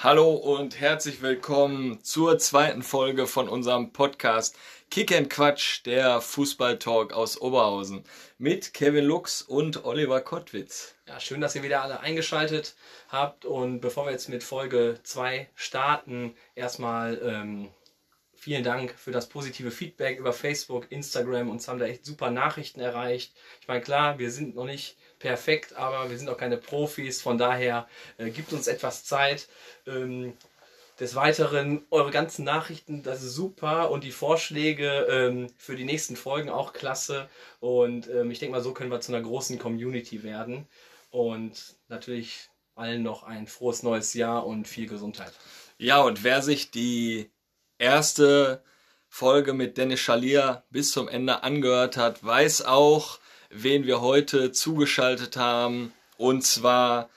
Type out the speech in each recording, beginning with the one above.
Hallo und herzlich willkommen zur zweiten Folge von unserem Podcast Kick and Quatsch, der Fußballtalk aus Oberhausen mit Kevin Lux und Oliver Kottwitz. Ja, schön, dass ihr wieder alle eingeschaltet habt und bevor wir jetzt mit Folge 2 starten, erstmal ähm, vielen Dank für das positive Feedback über Facebook, Instagram. Uns haben da echt super Nachrichten erreicht. Ich meine, klar, wir sind noch nicht perfekt, aber wir sind auch keine Profis. Von daher äh, gibt uns etwas Zeit. Ähm, des Weiteren, eure ganzen Nachrichten, das ist super und die Vorschläge ähm, für die nächsten Folgen auch klasse. Und ähm, ich denke mal, so können wir zu einer großen Community werden. Und natürlich allen noch ein frohes neues Jahr und viel Gesundheit. Ja, und wer sich die erste Folge mit Dennis Schalier bis zum Ende angehört hat, weiß auch, wen wir heute zugeschaltet haben. Und zwar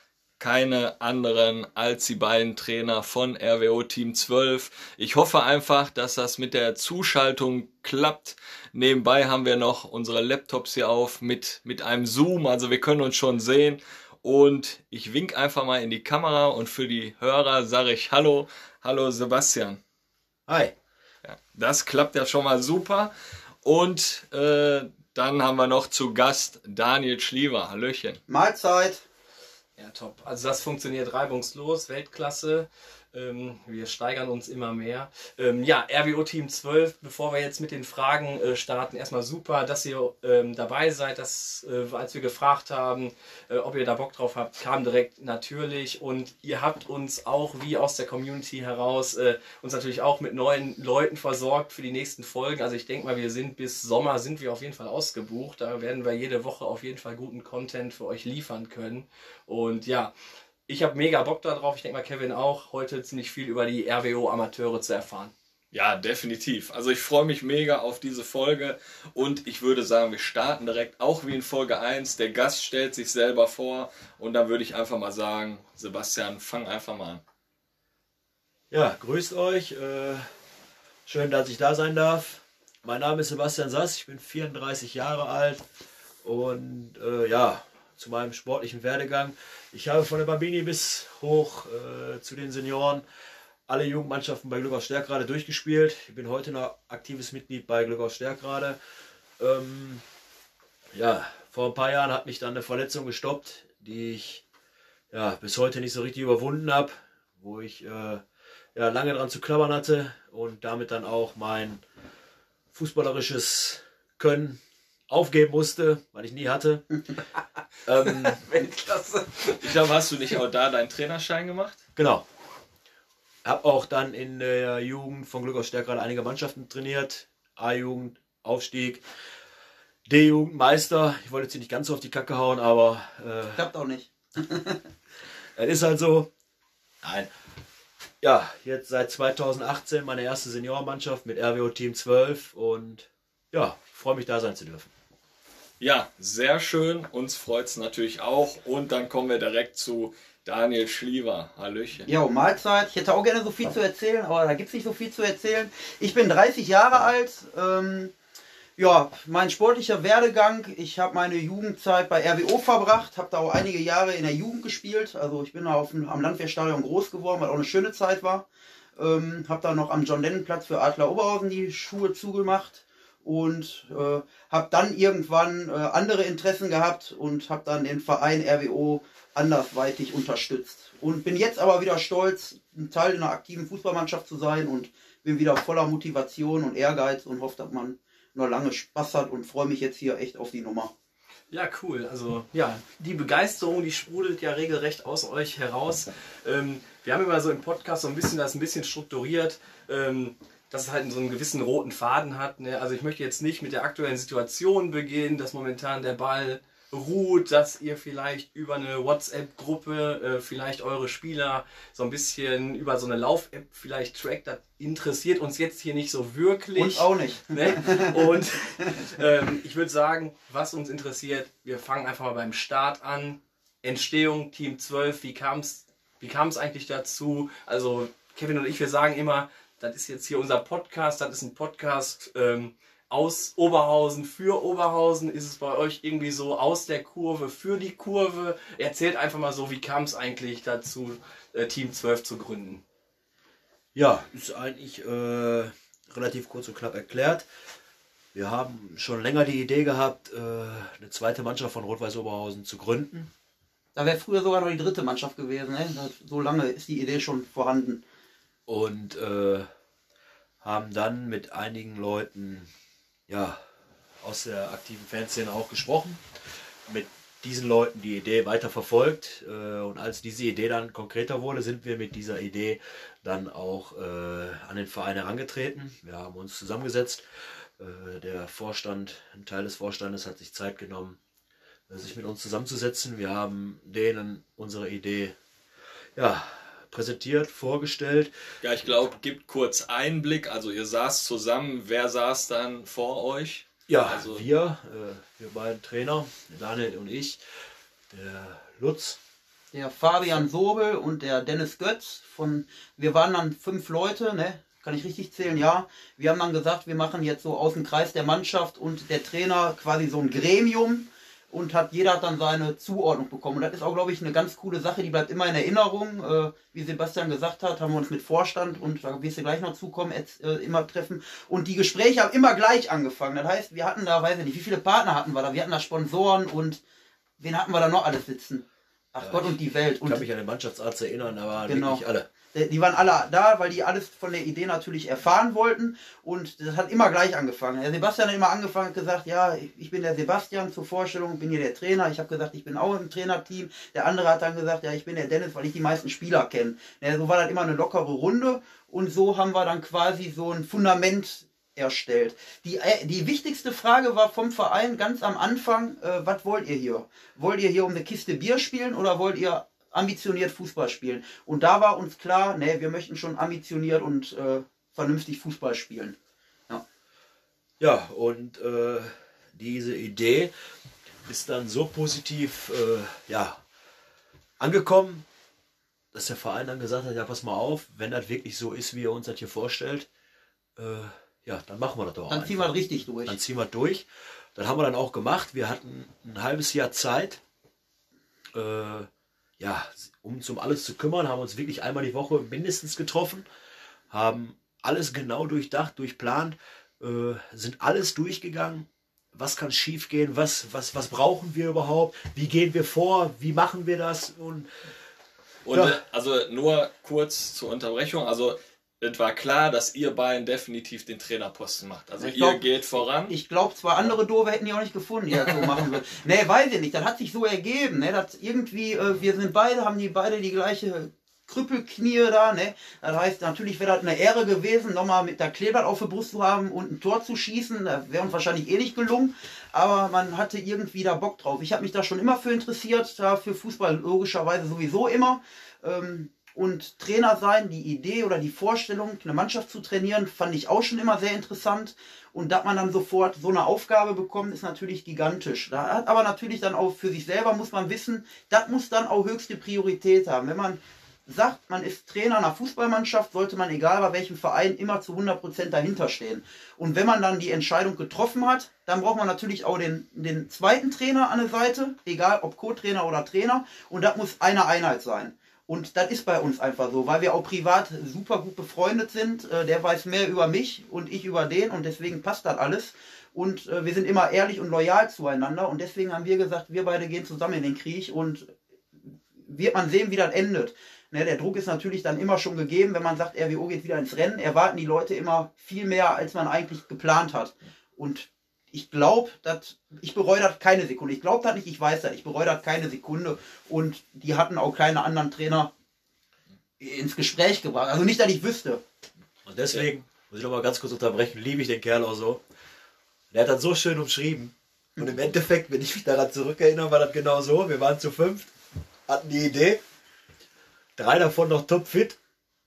keine anderen als die beiden Trainer von RWO Team 12. Ich hoffe einfach, dass das mit der Zuschaltung klappt. Nebenbei haben wir noch unsere Laptops hier auf mit, mit einem Zoom, also wir können uns schon sehen. Und ich wink einfach mal in die Kamera und für die Hörer sage ich Hallo, hallo Sebastian. Hi. Ja, das klappt ja schon mal super. Und äh, dann haben wir noch zu Gast Daniel Schliever. Hallöchen. Mahlzeit. Ja, top. Also das funktioniert reibungslos, Weltklasse. Ähm, wir steigern uns immer mehr. Ähm, ja, RWO Team 12, bevor wir jetzt mit den Fragen äh, starten, erstmal super, dass ihr ähm, dabei seid. Dass, äh, als wir gefragt haben, äh, ob ihr da Bock drauf habt, kam direkt natürlich. Und ihr habt uns auch, wie aus der Community heraus, äh, uns natürlich auch mit neuen Leuten versorgt für die nächsten Folgen. Also ich denke mal, wir sind bis Sommer sind wir auf jeden Fall ausgebucht. Da werden wir jede Woche auf jeden Fall guten Content für euch liefern können. Und ja, ich habe mega Bock darauf. Ich denke mal, Kevin auch, heute ziemlich viel über die RWO-Amateure zu erfahren. Ja, definitiv. Also ich freue mich mega auf diese Folge und ich würde sagen, wir starten direkt auch wie in Folge 1. Der Gast stellt sich selber vor und dann würde ich einfach mal sagen, Sebastian, fang einfach mal an. Ja, grüßt euch. Äh, schön, dass ich da sein darf. Mein Name ist Sebastian Sass, ich bin 34 Jahre alt und äh, ja, zu meinem sportlichen Werdegang. Ich habe von der Bambini bis hoch äh, zu den Senioren alle Jugendmannschaften bei Glück aus Stärkrade durchgespielt. Ich bin heute noch aktives Mitglied bei Glück aus Stärkrade. Ähm, ja, vor ein paar Jahren hat mich dann eine Verletzung gestoppt, die ich ja, bis heute nicht so richtig überwunden habe, wo ich äh, ja, lange dran zu klammern hatte und damit dann auch mein fußballerisches Können aufgeben musste, weil ich nie hatte. ähm, Weltklasse. Ich glaube, hast du nicht auch da deinen Trainerschein gemacht? Genau. Hab auch dann in der Jugend von Glück aus Stärke einige Mannschaften trainiert. A-Jugend, Aufstieg, D-Jugend, Meister. Ich wollte jetzt hier nicht ganz so auf die Kacke hauen, aber. Äh, Klappt auch nicht. Es ist halt so. Nein. Ja, jetzt seit 2018 meine erste Seniorenmannschaft mit RWO Team 12 und ja, freue mich da sein zu dürfen. Ja, sehr schön. Uns freut es natürlich auch. Und dann kommen wir direkt zu Daniel Schliever. Hallöchen. Ja, Mahlzeit. Ich hätte auch gerne so viel zu erzählen, aber da gibt es nicht so viel zu erzählen. Ich bin 30 Jahre alt. Ähm, ja, mein sportlicher Werdegang. Ich habe meine Jugendzeit bei RWO verbracht, habe da auch einige Jahre in der Jugend gespielt. Also ich bin auf dem, am Landwehrstadion groß geworden, weil auch eine schöne Zeit war. Ähm, habe da noch am John Lennon Platz für Adler Oberhausen die Schuhe zugemacht und äh, habe dann irgendwann äh, andere Interessen gehabt und habe dann den Verein RWO andersweitig unterstützt. Und bin jetzt aber wieder stolz, ein Teil einer aktiven Fußballmannschaft zu sein und bin wieder voller Motivation und Ehrgeiz und hoffe, dass man noch lange Spaß hat und freue mich jetzt hier echt auf die Nummer. Ja, cool. Also ja, die Begeisterung, die sprudelt ja regelrecht aus euch heraus. Ähm, wir haben immer so im Podcast so ein bisschen das ein bisschen strukturiert. Ähm, dass es halt so einen gewissen roten Faden hat. Ne? Also ich möchte jetzt nicht mit der aktuellen Situation beginnen, dass momentan der Ball ruht, dass ihr vielleicht über eine WhatsApp-Gruppe äh, vielleicht eure Spieler so ein bisschen über so eine Lauf-App vielleicht trackt. Das interessiert uns jetzt hier nicht so wirklich. Und auch nicht. Ne? Und ähm, ich würde sagen, was uns interessiert, wir fangen einfach mal beim Start an. Entstehung, Team 12, wie kam es wie kam's eigentlich dazu? Also Kevin und ich, wir sagen immer, das ist jetzt hier unser Podcast, das ist ein Podcast ähm, aus Oberhausen für Oberhausen? Ist es bei euch irgendwie so aus der Kurve für die Kurve? Erzählt einfach mal so, wie kam es eigentlich dazu, äh, Team 12 zu gründen? Ja, ist eigentlich äh, relativ kurz und knapp erklärt. Wir haben schon länger die Idee gehabt, äh, eine zweite Mannschaft von Rot-Weiß Oberhausen zu gründen. Da wäre früher sogar noch die dritte Mannschaft gewesen. Ne? So lange ist die Idee schon vorhanden. Und äh, haben dann mit einigen Leuten ja, aus der aktiven Fanszene auch gesprochen. Mit diesen Leuten die Idee weiter verfolgt. Äh, und als diese Idee dann konkreter wurde, sind wir mit dieser Idee dann auch äh, an den Verein herangetreten. Wir haben uns zusammengesetzt. Äh, der Vorstand, ein Teil des Vorstandes hat sich Zeit genommen, sich mit uns zusammenzusetzen. Wir haben denen unsere Idee ja, präsentiert, vorgestellt. Ja, ich glaube, gibt kurz Einblick. Also ihr saßt zusammen. Wer saß dann vor euch? Ja, also wir, äh, wir beiden Trainer, Daniel und ich, der Lutz. Der Fabian Sobel und der Dennis Götz von, wir waren dann fünf Leute, ne? Kann ich richtig zählen? Ja. Wir haben dann gesagt, wir machen jetzt so aus dem Kreis der Mannschaft und der Trainer quasi so ein Gremium und hat jeder hat dann seine Zuordnung bekommen. Und das ist auch, glaube ich, eine ganz coole Sache, die bleibt immer in Erinnerung. Äh, wie Sebastian gesagt hat, haben wir uns mit Vorstand und da wirst du gleich noch zukommen, äh, immer treffen. Und die Gespräche haben immer gleich angefangen. Das heißt, wir hatten da, weiß ich nicht, wie viele Partner hatten wir da? Wir hatten da Sponsoren und wen hatten wir da noch alles sitzen? Ach ja, Gott und die Welt. Ich kann mich an den Mannschaftsarzt erinnern, aber genau. wirklich alle. Äh, die waren alle da, weil die alles von der Idee natürlich erfahren wollten und das hat immer gleich angefangen. Der Sebastian hat immer angefangen und gesagt, ja, ich bin der Sebastian zur Vorstellung, bin hier der Trainer. Ich habe gesagt, ich bin auch im Trainerteam. Der andere hat dann gesagt, ja, ich bin der Dennis, weil ich die meisten Spieler kenne. Ja, so war das immer eine lockere Runde und so haben wir dann quasi so ein Fundament erstellt. Die, äh, die wichtigste Frage war vom Verein ganz am Anfang, äh, was wollt ihr hier? Wollt ihr hier um eine Kiste Bier spielen oder wollt ihr ambitioniert Fußball spielen. Und da war uns klar, nee, wir möchten schon ambitioniert und äh, vernünftig Fußball spielen. Ja, ja und äh, diese Idee ist dann so positiv äh, ja, angekommen, dass der Verein dann gesagt hat, ja, pass mal auf, wenn das wirklich so ist, wie er uns das hier vorstellt, äh, ja, dann machen wir das doch Dann ziehen wir richtig durch. Dann ziehen wir durch. Das haben wir dann auch gemacht. Wir hatten ein halbes Jahr Zeit, äh, ja, um zum alles zu kümmern, haben uns wirklich einmal die Woche mindestens getroffen, haben alles genau durchdacht, durchplant, äh, sind alles durchgegangen. Was kann schiefgehen? Was, was, was brauchen wir überhaupt? Wie gehen wir vor? Wie machen wir das? Und, und ja. also nur kurz zur Unterbrechung. Also es war klar, dass ihr beiden definitiv den Trainerposten macht. Also ich ihr glaub, geht voran. Ich glaube, zwei andere Doofe hätten die auch nicht gefunden, die das so machen würden. Nee, weiß ich nicht. Das hat sich so ergeben. Ne? Das irgendwie, äh, wir sind beide, haben die beide die gleiche Krüppelknie da. Ne? Das heißt, natürlich wäre das eine Ehre gewesen, nochmal mit der Kleber auf der Brust zu haben und ein Tor zu schießen. Das wäre uns wahrscheinlich eh nicht gelungen. Aber man hatte irgendwie da Bock drauf. Ich habe mich da schon immer für interessiert, da für Fußball logischerweise sowieso immer. Ähm, und Trainer sein, die Idee oder die Vorstellung, eine Mannschaft zu trainieren, fand ich auch schon immer sehr interessant. Und dass man dann sofort so eine Aufgabe bekommt, ist natürlich gigantisch. Da hat aber natürlich dann auch für sich selber muss man wissen, das muss dann auch höchste Priorität haben. Wenn man sagt, man ist Trainer einer Fußballmannschaft, sollte man, egal bei welchem Verein, immer zu 100% dahinter stehen. Und wenn man dann die Entscheidung getroffen hat, dann braucht man natürlich auch den, den zweiten Trainer an der Seite, egal ob Co-Trainer oder Trainer. Und das muss eine Einheit sein. Und das ist bei uns einfach so, weil wir auch privat super gut befreundet sind. Äh, der weiß mehr über mich und ich über den und deswegen passt das alles. Und äh, wir sind immer ehrlich und loyal zueinander und deswegen haben wir gesagt, wir beide gehen zusammen in den Krieg und wird man sehen, wie das endet. Ne, der Druck ist natürlich dann immer schon gegeben, wenn man sagt, RWO geht wieder ins Rennen, erwarten die Leute immer viel mehr, als man eigentlich geplant hat. Und ich glaube, dass ich bereue das keine Sekunde. Ich glaube das nicht, ich weiß das, ich bereue das keine Sekunde. Und die hatten auch keine anderen Trainer ins Gespräch gebracht. Also nicht, dass ich wüsste. Und deswegen, muss ich noch mal ganz kurz unterbrechen, liebe ich den Kerl auch so. Der hat das so schön umschrieben. Und im Endeffekt, wenn ich mich daran zurückerinnere, war das genau so. Wir waren zu fünft, hatten die Idee. Drei davon noch topfit.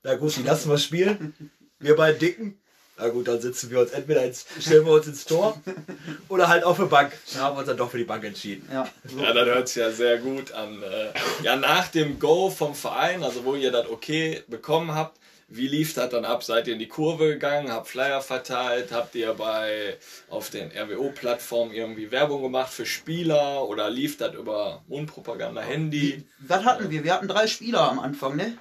Na gut, die lassen wir spielen. Wir beiden Dicken Na gut, dann sitzen wir uns entweder ins, stellen wir uns ins Tor oder halt auf eine Bank. Da haben wir uns dann doch für die Bank entschieden. Ja, so. Ja, das hört sich ja sehr gut an. Äh, Ja, nach dem Go vom Verein, also wo ihr das okay bekommen habt, wie lief das dann ab? Seid ihr in die Kurve gegangen, habt Flyer verteilt, habt ihr bei auf den RWO-Plattformen irgendwie Werbung gemacht für Spieler oder lief das über Mundpropaganda, Handy? Was hatten wir? Wir hatten drei Spieler am Anfang, ne?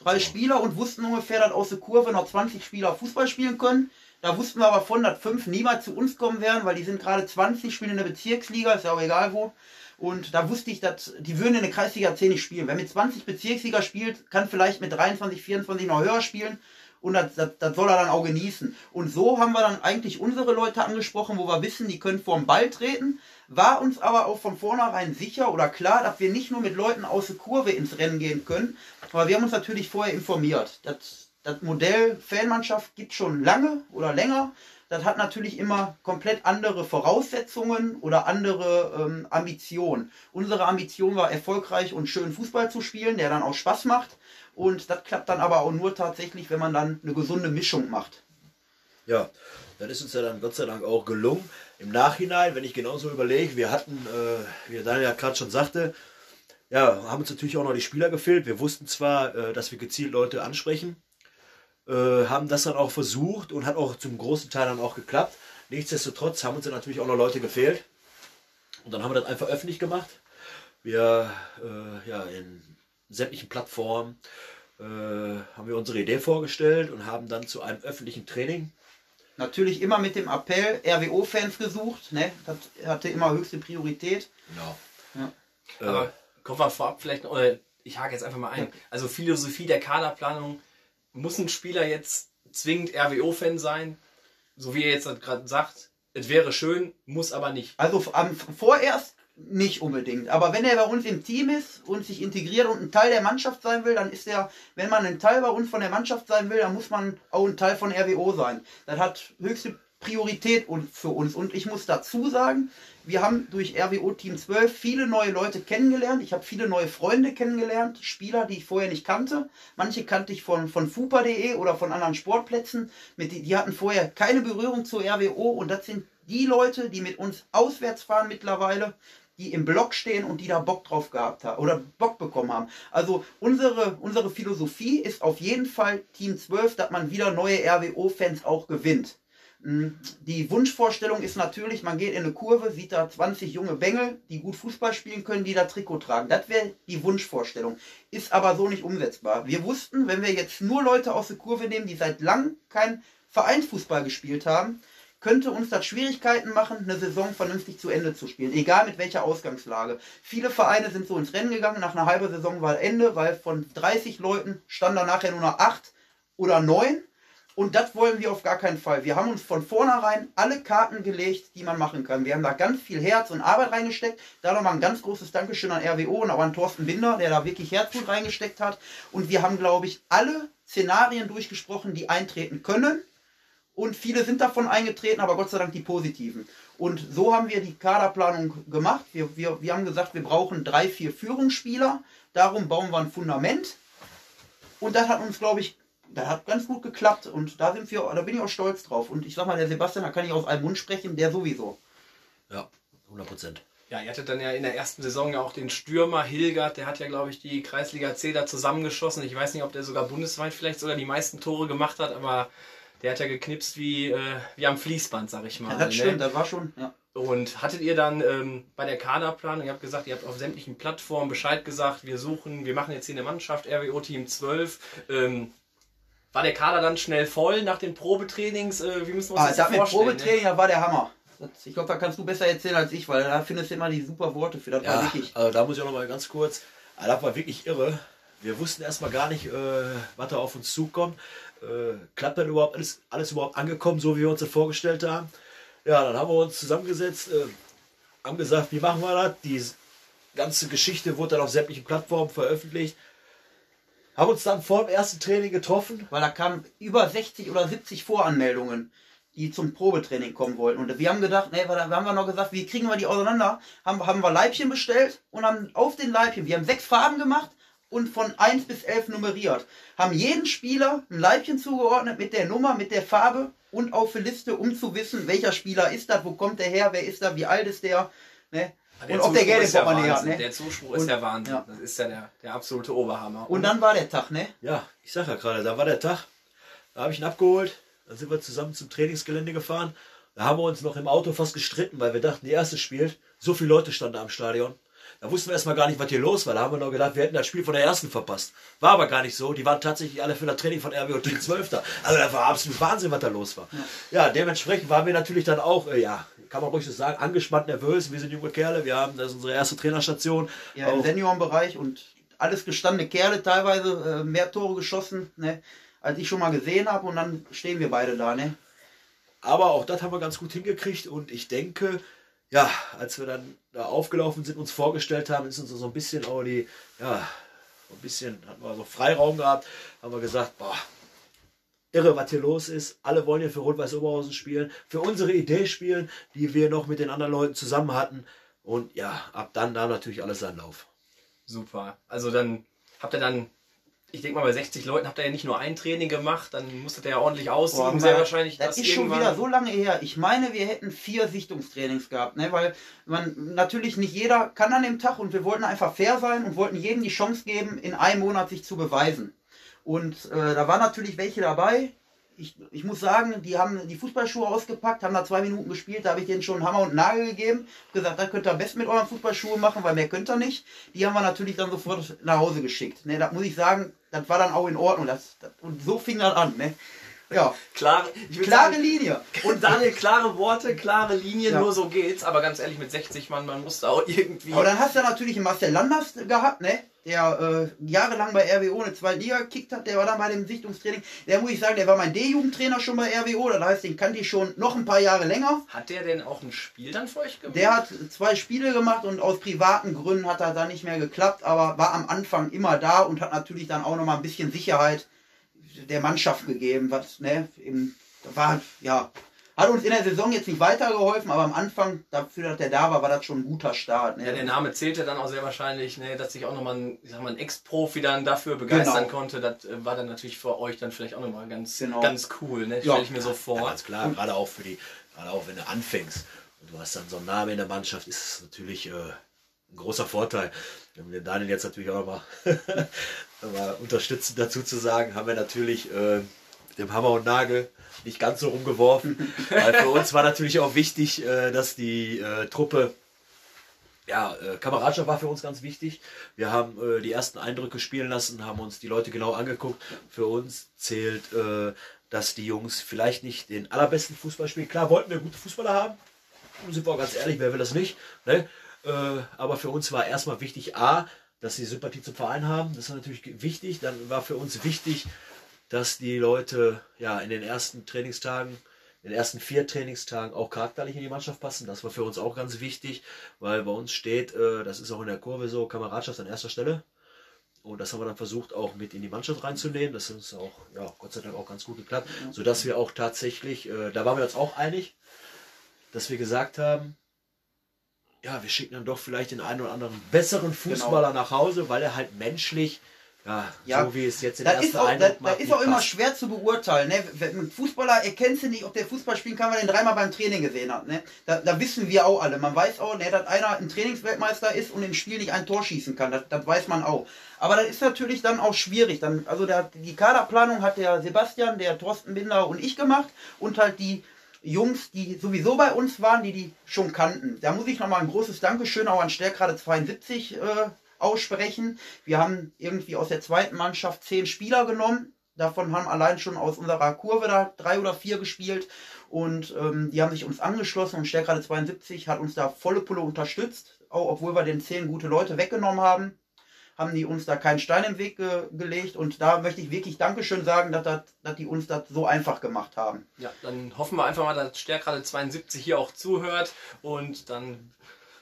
Drei Spieler und wussten ungefähr, dass aus der Kurve noch 20 Spieler Fußball spielen können. Da wussten wir aber von, dass fünf niemals zu uns kommen werden, weil die sind gerade 20, spielen in der Bezirksliga, ist ja auch egal wo. Und da wusste ich, dass die würden in der Kreisliga 10 nicht spielen. Wer mit 20 Bezirksliga spielt, kann vielleicht mit 23, 24 noch höher spielen. Und das, das, das soll er dann auch genießen. Und so haben wir dann eigentlich unsere Leute angesprochen, wo wir wissen, die können vorm Ball treten. War uns aber auch von vornherein sicher oder klar, dass wir nicht nur mit Leuten aus der Kurve ins Rennen gehen können. Aber wir haben uns natürlich vorher informiert. Das, das Modell Fanmannschaft gibt schon lange oder länger. Das hat natürlich immer komplett andere Voraussetzungen oder andere ähm, Ambitionen. Unsere Ambition war erfolgreich und schön Fußball zu spielen, der dann auch Spaß macht. Und das klappt dann aber auch nur tatsächlich, wenn man dann eine gesunde Mischung macht. Ja, das ist uns ja dann Gott sei Dank auch gelungen. Im Nachhinein, wenn ich genauso überlege, wir hatten, äh, wie Daniel ja gerade schon sagte, ja, haben uns natürlich auch noch die Spieler gefehlt. Wir wussten zwar, äh, dass wir gezielt Leute ansprechen, äh, haben das dann auch versucht und hat auch zum großen Teil dann auch geklappt. Nichtsdestotrotz haben uns dann natürlich auch noch Leute gefehlt. Und dann haben wir das einfach öffentlich gemacht. Wir, äh, ja, in sämtlichen Plattformen äh, haben wir unsere Idee vorgestellt und haben dann zu einem öffentlichen Training Natürlich immer mit dem Appell RWO-Fans gesucht. Ne? Das hatte immer höchste Priorität. Genau. Ja. Aber kommen wir vorab vielleicht, noch- oder ich hake jetzt einfach mal ein. Also Philosophie der Kaderplanung, muss ein Spieler jetzt zwingend RWO-Fan sein? So wie er jetzt gerade sagt, es wäre schön, muss aber nicht. Also am, vorerst nicht unbedingt. Aber wenn er bei uns im Team ist und sich integriert und ein Teil der Mannschaft sein will, dann ist er, wenn man ein Teil bei uns von der Mannschaft sein will, dann muss man auch ein Teil von RWO sein. Das hat höchste Priorität für uns. Und ich muss dazu sagen, wir haben durch RWO Team 12 viele neue Leute kennengelernt. Ich habe viele neue Freunde kennengelernt, Spieler, die ich vorher nicht kannte. Manche kannte ich von, von fupa.de oder von anderen Sportplätzen. Mit die, die hatten vorher keine Berührung zur RWO und das sind die Leute, die mit uns auswärts fahren mittlerweile, die im Block stehen und die da Bock drauf gehabt haben oder Bock bekommen haben. Also unsere, unsere Philosophie ist auf jeden Fall Team 12, dass man wieder neue RWO-Fans auch gewinnt. Mm, Die Wunschvorstellung ist natürlich, man geht in eine Kurve, sieht da 20 junge Bengel, die gut Fußball spielen können, die da Trikot tragen. Das wäre die Wunschvorstellung. Ist aber so nicht umsetzbar. Wir wussten, wenn wir jetzt nur Leute aus der Kurve nehmen, die seit langem kein Vereinsfußball gespielt haben, könnte uns das Schwierigkeiten machen, eine Saison vernünftig zu Ende zu spielen, egal mit welcher Ausgangslage. Viele Vereine sind so ins Rennen gegangen, nach einer halben Saison war Ende, weil von 30 Leuten stand da nachher nur noch 8 oder 9. Und das wollen wir auf gar keinen Fall. Wir haben uns von vornherein alle Karten gelegt, die man machen kann. Wir haben da ganz viel Herz und Arbeit reingesteckt. Da nochmal ein ganz großes Dankeschön an RWO und auch an Thorsten Binder, der da wirklich Herzblut reingesteckt hat. Und wir haben, glaube ich, alle Szenarien durchgesprochen, die eintreten können. Und viele sind davon eingetreten, aber Gott sei Dank die positiven. Und so haben wir die Kaderplanung gemacht. Wir, wir, wir haben gesagt, wir brauchen drei, vier Führungsspieler. Darum bauen wir ein Fundament. Und das hat uns, glaube ich, das hat ganz gut geklappt. Und da sind wir, da bin ich auch stolz drauf. Und ich sag mal, der Sebastian, da kann ich aus einem Mund sprechen, der sowieso. Ja, 100 Prozent. Ja, ihr hattet dann ja in der ersten Saison ja auch den Stürmer Hilgert, der hat ja, glaube ich, die Kreisliga C da zusammengeschossen. Ich weiß nicht, ob der sogar bundesweit vielleicht sogar die meisten Tore gemacht hat, aber der hat ja geknipst wie, äh, wie am Fließband, sag ich mal. Ja, das ne? stimmt, das war schon, ja. Und hattet ihr dann ähm, bei der Kaderplanung, ihr habt gesagt, ihr habt auf sämtlichen Plattformen Bescheid gesagt, wir suchen, wir machen jetzt hier eine Mannschaft, RWO Team 12. Ähm, war der Kader dann schnell voll nach den Probetrainings? Äh, wie müssen wir uns Ah, das das mit vorstellen? Probetraining, das war der Hammer. Das, ich glaube, da kannst du besser erzählen als ich, weil da findest du immer die super Worte für. Das war Ja, wirklich. also da muss ich auch noch mal ganz kurz. Also das war wirklich irre. Wir wussten erstmal gar nicht, äh, was da auf uns zukommt. Äh, klappt dann überhaupt alles, alles überhaupt angekommen, so wie wir uns das vorgestellt haben? Ja, dann haben wir uns zusammengesetzt, äh, haben gesagt, wie machen wir das? Die ganze Geschichte wurde dann auf sämtlichen Plattformen veröffentlicht. Haben uns dann vor dem ersten Training getroffen. weil da kamen über 60 oder 70 Voranmeldungen, die zum Probetraining kommen wollten. Und wir haben gedacht, nee, da haben wir noch gesagt, wie kriegen wir die auseinander? Haben, haben wir Leibchen bestellt und haben auf den Leibchen, wir haben sechs Farben gemacht, und von 1 bis 11 nummeriert. Haben jeden Spieler ein Leibchen zugeordnet mit der Nummer, mit der Farbe und auf der Liste, um zu wissen, welcher Spieler ist das, wo kommt der her, wer ist da, wie alt ist der. Ne? Der und ob der Zuspruch Geld im ist ja Portemonnaie hat. Ne? Der Zuspruch ist Und- der Wahnsinn. ja. Das ist ja der, der absolute Oberhammer. Und dann war der Tag, ne? Ja, ich sag ja gerade, da war der Tag. Da habe ich ihn abgeholt. Dann sind wir zusammen zum Trainingsgelände gefahren. Da haben wir uns noch im Auto fast gestritten, weil wir dachten, die erste spielt. So viele Leute standen da am Stadion. Da wussten wir erstmal gar nicht, was hier los war. Da haben wir noch gedacht, wir hätten das Spiel von der ersten verpasst. War aber gar nicht so. Die waren tatsächlich alle für das Training von RWO Team 12 da. Also das war absolut Wahnsinn, was da los war. Ja, dementsprechend waren wir natürlich dann auch, äh, ja, kann man ruhig so sagen, angespannt, nervös. Wir sind junge Kerle. Wir haben, das ist unsere erste Trainerstation. Ja, im Seniorenbereich und alles gestandene Kerle, teilweise äh, mehr Tore geschossen, ne? Als ich schon mal gesehen habe und dann stehen wir beide da, ne? Aber auch das haben wir ganz gut hingekriegt und ich denke, ja, als wir dann da aufgelaufen sind, uns vorgestellt haben, ist uns so ein bisschen auch die, ja, ein bisschen, hatten wir so Freiraum gehabt, haben wir gesagt, boah, irre, was hier los ist. Alle wollen hier für Rot-Weiß Oberhausen spielen, für unsere Idee spielen, die wir noch mit den anderen Leuten zusammen hatten. Und ja, ab dann nahm natürlich alles seinen Lauf. Super. Also dann habt ihr dann, ich denke mal, bei 60 Leuten habt ihr ja nicht nur ein Training gemacht, dann musstet ihr ja ordentlich aussieben, Boah, sehr wahrscheinlich. Das dass ist schon wieder so lange her. Ich meine, wir hätten vier Sichtungstrainings gehabt, ne? weil man natürlich nicht jeder kann an dem Tag und wir wollten einfach fair sein und wollten jedem die Chance geben, in einem Monat sich zu beweisen. Und äh, da waren natürlich welche dabei. Ich, ich muss sagen, die haben die Fußballschuhe ausgepackt, haben da zwei Minuten gespielt, da habe ich denen schon Hammer und Nagel gegeben, gesagt, da könnt ihr am besten mit euren Fußballschuhen machen, weil mehr könnt ihr nicht. Die haben wir natürlich dann sofort nach Hause geschickt. Ne, das muss ich sagen, das war dann auch in Ordnung. Das, das, und so fing das an. Ne? Ja, Klare, klare sagen, Linie. Und Daniel, klare Worte, klare Linien, Ja. nur so geht's. Aber ganz ehrlich, mit 60 Mann, man musste auch irgendwie. Aber dann hast du natürlich einen Marcel Landers gehabt, ne? Der äh, jahrelang bei RWO eine zweite Liga gekickt hat, der war dann bei dem Sichtungstraining. Der muss ich sagen, der war mein D-Jugendtrainer schon bei RWO, das heißt, den kannte ich schon noch ein paar Jahre länger. Hat der denn auch ein Spiel dann für euch gemacht? Der hat zwei Spiele gemacht und aus privaten Gründen hat er dann nicht mehr geklappt, aber war am Anfang immer da und hat natürlich dann auch noch mal ein bisschen Sicherheit der Mannschaft gegeben, was, ne, im, war, ja, hat uns in der Saison jetzt nicht weitergeholfen, aber am Anfang, dafür, dass der da war, war das schon ein guter Start. Ne? Ja, der Name zählte dann auch sehr wahrscheinlich, ne, dass sich auch nochmal ein, ich sag mal, ein Ex-Profi dann dafür begeistern Genau. konnte. Das äh, war dann natürlich für euch dann vielleicht auch nochmal ganz, Genau. ganz cool, ne? Ja. Stelle ich mir so Ja, vor. ganz klar, gerade auch für die, gerade auch wenn du anfängst und du hast dann so einen Namen in der Mannschaft, ist es natürlich äh, ein großer Vorteil. Um den Daniel jetzt natürlich auch nochmal nochmal unterstützend dazu zu sagen, haben wir natürlich äh, mit dem Hammer und Nagel nicht ganz so rumgeworfen. weil für uns war natürlich auch wichtig, äh, dass die äh, Truppe ja, äh, Kameradschaft war für uns ganz wichtig. Wir haben äh, die ersten Eindrücke spielen lassen, haben uns die Leute genau angeguckt. Für uns zählt, äh, dass die Jungs vielleicht nicht den allerbesten Fußball spielen. Klar wollten wir gute Fußballer haben. Sind wir auch ganz ehrlich, wer will das nicht? Ne? Äh, aber für uns war erstmal wichtig, A, dass sie Sympathie zum Verein haben. Das ist natürlich wichtig. Dann war für uns wichtig, dass die Leute ja in den ersten Trainingstagen in den ersten vier Trainingstagen auch charakterlich in die Mannschaft passen. Das war für uns auch ganz wichtig, weil bei uns steht, äh, das ist auch in der Kurve so, Kameradschaft an erster Stelle. Und das haben wir dann versucht auch mit in die Mannschaft reinzunehmen. Das ist auch, ja, Gott sei Dank auch ganz gut geklappt. Sodass wir auch tatsächlich, äh, da waren wir uns auch einig, dass wir gesagt haben, ja, wir schicken dann doch vielleicht den einen oder anderen besseren Fußballer nach Hause, weil er halt menschlich, ja, Ja, so wie es jetzt in der ist ersten auch, das, Eindruck das macht, ist auch immer passt. schwer zu beurteilen. Ne? Wenn- Ein Fußballer erkennst du nicht, ob der Fußball spielen kann, weil er den dreimal beim Training gesehen hat. Ne? Da, da wissen wir auch alle. Man weiß auch, ne, dass einer ein Trainingsweltmeister ist und im Spiel nicht ein Tor schießen kann. Das, das weiß man auch. Aber das ist natürlich dann auch schwierig. Dann, also der, die Kaderplanung hat der Sebastian, der Thorsten Binder und ich gemacht und halt die Jungs, die sowieso bei uns waren, die die schon kannten. Da muss ich nochmal ein großes Dankeschön auch an Stärkrade 72 äh, aussprechen. Wir haben irgendwie aus der zweiten Mannschaft zehn Spieler genommen. Davon haben allein schon aus unserer Kurve da drei oder vier gespielt. Und ähm, die haben sich uns angeschlossen und Stärkrade 72 hat uns da volle Pulle unterstützt. Auch obwohl wir den zehn gute Leute weggenommen haben, haben die uns da keinen Stein im Weg ge gelegt. Und da möchte ich wirklich Dankeschön sagen, dass, das, dass die uns das so einfach gemacht haben. Ja, dann hoffen wir einfach mal, dass Stärkrade 72 hier auch zuhört und dann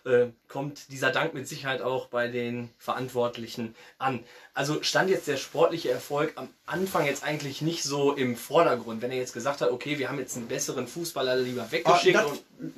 äh, kommt dieser Dank mit Sicherheit auch bei den Verantwortlichen an. Also stand jetzt der sportliche Erfolg am Anfang jetzt eigentlich nicht so im Vordergrund, wenn er jetzt gesagt hat, okay, wir haben jetzt einen besseren Fußballer lieber weggeschickt. Ah,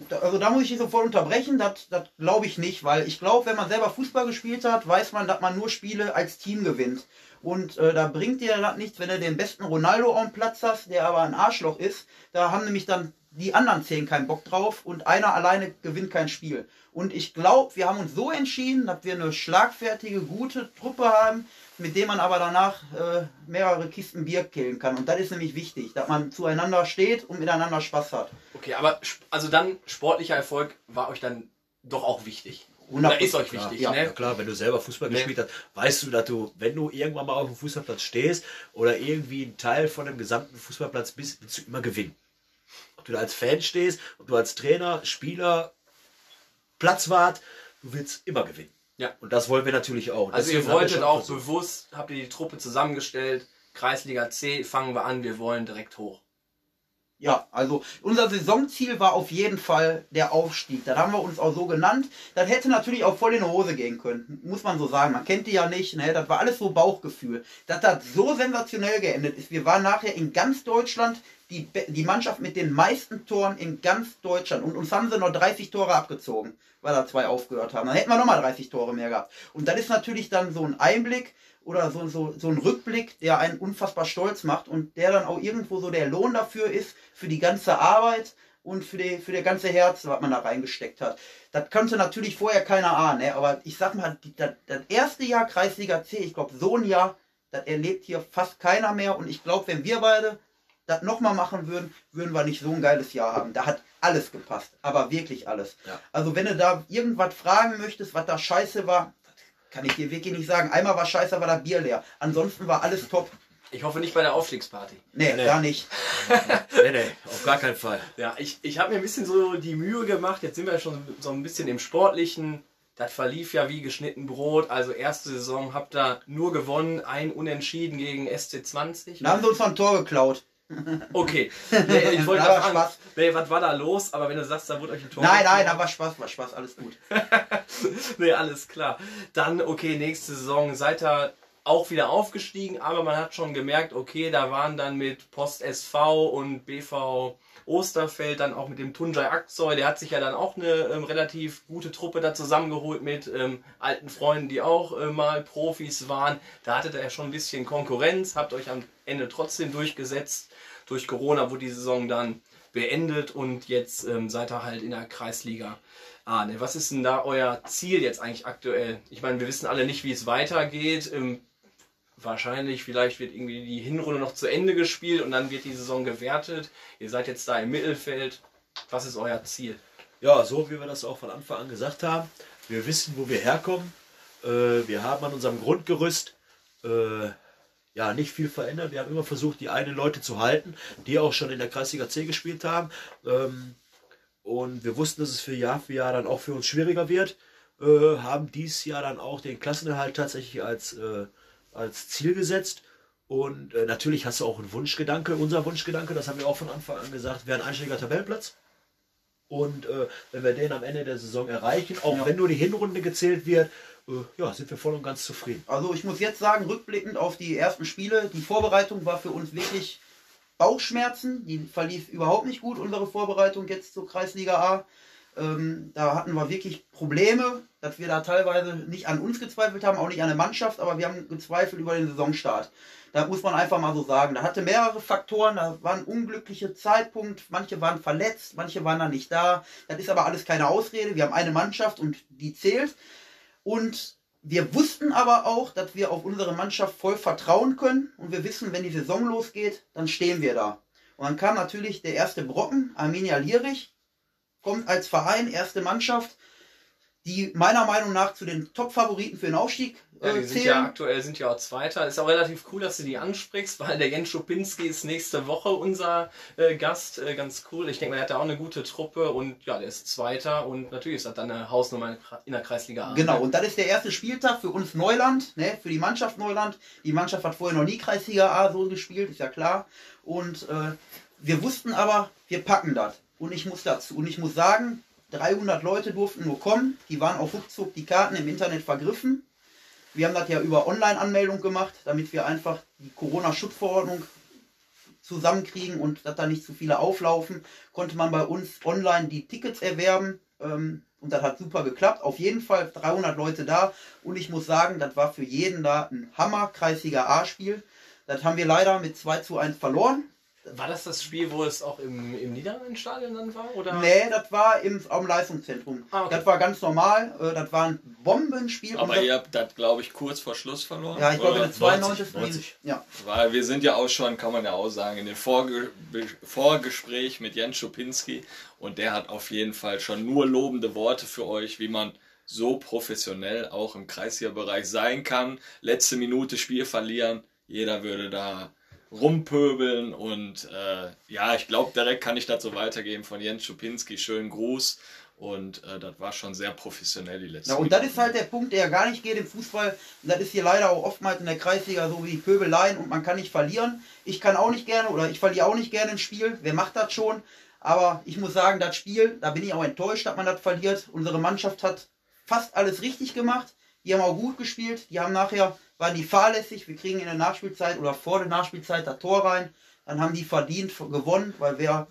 das, also da muss ich sofort unterbrechen, das, das glaube ich nicht, weil ich glaube, wenn man selber Fußball gespielt hat, weiß man, dass man nur Spiele als Team gewinnt. Und äh, da bringt dir das nichts, wenn du den besten Ronaldo am Platz hast, der aber ein Arschloch ist. Da haben nämlich dann die anderen zehn keinen Bock drauf und einer alleine gewinnt kein Spiel. Und ich glaube, wir haben uns so entschieden, dass wir eine schlagfertige, gute Truppe haben, mit dem man aber danach äh, mehrere Kisten Bier killen kann. Und das ist nämlich wichtig, dass man zueinander steht und miteinander Spaß hat. Okay, aber also dann sportlicher Erfolg war euch dann doch auch wichtig. Oder ist euch wichtig, ja, ne? Ja, klar, wenn du selber Fußball nee. gespielt hast, weißt du, dass du, wenn du irgendwann mal auf dem Fußballplatz stehst oder irgendwie ein Teil von dem gesamten Fußballplatz bist, willst du immer gewinnen. Du da als Fan stehst, ob du als Trainer, Spieler, Platzwart, du willst immer gewinnen. Ja. Und das wollen wir natürlich auch. Also ihr wolltet auch versucht. bewusst, habt ihr die Truppe zusammengestellt, Kreisliga C, fangen wir an, wir wollen direkt hoch. Ja, also unser Saisonziel war auf jeden Fall der Aufstieg. Das haben wir uns auch so genannt. Das hätte natürlich auch voll in die Hose gehen können, muss man so sagen. Man kennt die ja nicht, ne? Das war alles so Bauchgefühl. Dass das so sensationell geendet ist. Wir waren nachher in ganz Deutschland die, die Mannschaft mit den meisten Toren in ganz Deutschland. Und uns haben sie noch 30 Tore abgezogen, weil da zwei aufgehört haben. Dann hätten wir nochmal 30 Tore mehr gehabt. Und das ist natürlich dann so ein Einblick oder so, so, so ein Rückblick, der einen unfassbar stolz macht und der dann auch irgendwo so der Lohn dafür ist, für die ganze Arbeit und für die, für der ganze Herz, was man da reingesteckt hat. Das könnte natürlich vorher keiner ahnen, ne? aber ich sag mal, das, das erste Jahr Kreisliga C, ich glaube, so ein Jahr, das erlebt hier fast keiner mehr und ich glaube, wenn wir beide das nochmal machen würden, würden wir nicht so ein geiles Jahr haben. Da hat alles gepasst, aber wirklich alles. Ja. Also wenn du da irgendwas fragen möchtest, was da scheiße war, kann ich dir wirklich nicht sagen. Einmal war scheiße, war das Bier leer. Ansonsten war alles top. Ich hoffe nicht bei der Aufstiegsparty. Nee, nee. gar nicht. nee, nee, auf gar keinen Fall. Ja, ich, ich habe mir ein bisschen so die Mühe gemacht. Jetzt sind wir schon so ein bisschen im Sportlichen. Das verlief ja wie geschnitten Brot. Also erste Saison habt ihr nur gewonnen, ein Unentschieden gegen SC20. Da haben sie uns noch ein Tor geklaut. Okay. Nee, ich wollte gerade fragen, nee, was war da los? Aber wenn du sagst, da wurde euch ein Tor. Nein, nein, da war Spaß, war Spaß, alles gut. nee, alles klar. Dann, okay, nächste Saison seid ihr auch wieder aufgestiegen, aber man hat schon gemerkt, okay, da waren dann mit Post SV und BV Osterfeld, dann auch mit dem Tunjai Akzoy, der hat sich ja dann auch eine ähm, relativ gute Truppe da zusammengeholt mit ähm, alten Freunden, die auch äh, mal Profis waren. Da hattet ihr ja schon ein bisschen Konkurrenz, habt euch am Ende trotzdem durchgesetzt. Durch Corona wurde die Saison dann beendet und jetzt ähm, seid ihr halt in der Kreisliga Ah, ne, was ist denn da euer Ziel jetzt eigentlich aktuell? Ich meine, wir wissen alle nicht, wie es weitergeht. Ähm, wahrscheinlich, vielleicht wird irgendwie die Hinrunde noch zu Ende gespielt und dann wird die Saison gewertet. Ihr seid jetzt da im Mittelfeld. Was ist euer Ziel? Ja, so wie wir das auch von Anfang an gesagt haben. Wir wissen, wo wir herkommen. Äh, wir haben an unserem Grundgerüst äh, ja nicht viel verändert. Wir haben immer versucht, die einen Leute zu halten, die auch schon in der Kreisliga C gespielt haben. Ähm, und wir wussten, dass es für Jahr für Jahr dann auch für uns schwieriger wird. Äh, haben dieses Jahr dann auch den Klassenerhalt tatsächlich als äh, als Ziel gesetzt. Und äh, natürlich hast du auch einen Wunschgedanke. Unser Wunschgedanke, das haben wir auch von Anfang an gesagt, wäre ein einstelliger Tabellenplatz. Und äh, wenn wir den am Ende der Saison erreichen, auch ja. wenn nur die Hinrunde gezählt wird, ja, sind wir voll und ganz zufrieden. Also ich muss jetzt sagen, rückblickend auf die ersten Spiele, die Vorbereitung war für uns wirklich Bauchschmerzen. Die verlief überhaupt nicht gut, unsere Vorbereitung jetzt zur Kreisliga A. Ähm, da hatten wir wirklich Probleme, dass wir da teilweise nicht an uns gezweifelt haben, auch nicht an der Mannschaft, aber wir haben gezweifelt über den Saisonstart. Da muss man einfach mal so sagen. Da hatte mehrere Faktoren, da war ein unglücklicher Zeitpunkt, manche waren verletzt, manche waren da nicht da. Das ist aber alles keine Ausrede. Wir haben eine Mannschaft und die zählt. Und wir wussten aber auch, dass wir auf unsere Mannschaft voll vertrauen können und wir wissen, wenn die Saison losgeht, dann stehen wir da. Und dann kam natürlich der erste Brocken, Arminia Lierich, kommt als Verein, erste Mannschaft, die meiner Meinung nach zu den Top-Favoriten für den Aufstieg äh, ja, die sind ja aktuell sind ja auch Zweiter. Ist auch relativ cool, dass du die ansprichst, weil der Jens Schupinski ist nächste Woche unser äh, Gast. Äh, ganz cool. Ich denke mal, er hat da auch eine gute Truppe und ja, der ist Zweiter und natürlich ist das dann eine Hausnummer in der Kreisliga A. Genau, und das ist der erste Spieltag für uns Neuland, ne, für die Mannschaft Neuland. Die Mannschaft hat vorher noch nie Kreisliga A so gespielt, ist ja klar. Und äh, wir wussten aber, wir packen das. Und ich muss dazu, und ich muss sagen, 300 Leute durften nur kommen. Die waren auch ruckzuck die Karten im Internet vergriffen. Wir haben das ja über Online-Anmeldung gemacht, damit wir einfach die Corona-Schutzverordnung zusammenkriegen und dass da nicht zu viele auflaufen, konnte man bei uns online die Tickets erwerben. Ähm, und das hat super geklappt. Auf jeden Fall 300 Leute da. Und ich muss sagen, das war für jeden da ein Hammer Kreisliga A-Spiel. Das haben wir leider mit 2 zu 1 verloren. War das das Spiel, wo es auch im, im Niederrhein-Stadion dann war? Oder? Nee, das war im, am Leistungszentrum. Ah, okay. Das war ganz normal. Äh, Das war ein Bombenspiel. Aber ihr habt das, glaube ich, kurz vor Schluss verloren. ja, ich glaube, in der 92. 90. Ja. Weil wir sind ja auch schon, kann man ja auch sagen, in dem Vorge Vorgespräch mit Jens Schupinski und der hat auf jeden Fall schon nur lobende Worte für euch, wie man so professionell auch im Kreisliga-Bereich sein kann. Letzte Minute Spiel verlieren, jeder würde da rumpöbeln und äh, ja, ich glaube, direkt kann ich das so weitergeben von Jens Schupinski. Schönen Gruß und äh, das war schon sehr professionell die letzte Ja, und das ist halt der Punkt, der gar nicht geht im Fußball. Und das ist hier leider auch oftmals in der Kreisliga so wie Pöbeleien und man kann nicht verlieren. Ich kann auch nicht gerne oder ich verliere auch nicht gerne ein Spiel. Wer macht das schon? Aber ich muss sagen, das Spiel, da bin ich auch enttäuscht, dass man das verliert. Unsere Mannschaft hat fast alles richtig gemacht. Die haben auch gut gespielt. Die haben nachher, waren die fahrlässig. Wir kriegen in der Nachspielzeit oder vor der Nachspielzeit das Tor rein. Dann haben die verdient gewonnen, weil wer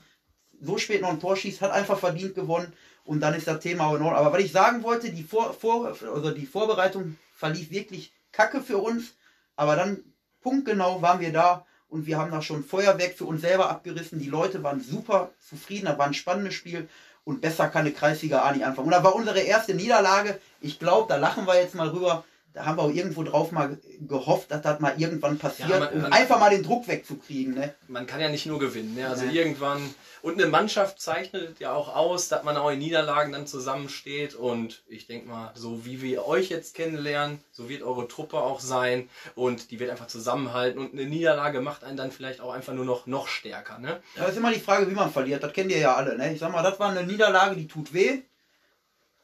so spät noch ein Tor schießt, hat einfach verdient gewonnen. Und dann ist das Thema auch in Ordnung. Aber was ich sagen wollte, die, Vor Vor also die Vorbereitung verlief wirklich kacke für uns. Aber dann punktgenau waren wir da und wir haben da schon Feuerwerk für uns selber abgerissen. Die Leute waren super zufrieden, das war ein spannendes Spiel. Und besser kann eine Kreisliga A nicht anfangen. Und da war unsere erste Niederlage. Ich glaube, da lachen wir jetzt mal rüber. Da haben wir auch irgendwo drauf mal gehofft, dass das mal irgendwann passiert, Ja, man- um man- einfach mal den Druck wegzukriegen. Ne? Man kann ja nicht nur gewinnen. Ne? Also Nee. irgendwann. Und eine Mannschaft zeichnet ja auch aus, dass man auch in Niederlagen dann zusammensteht. Und ich denke mal, so wie wir euch jetzt kennenlernen, so wird eure Truppe auch sein. Und die wird einfach zusammenhalten. Und eine Niederlage macht einen dann vielleicht auch einfach nur noch, noch stärker. Ne? Ja, das ist immer die Frage, wie man verliert. Das kennt ihr ja alle. Ne? Ich sag mal, das war eine Niederlage, die tut weh.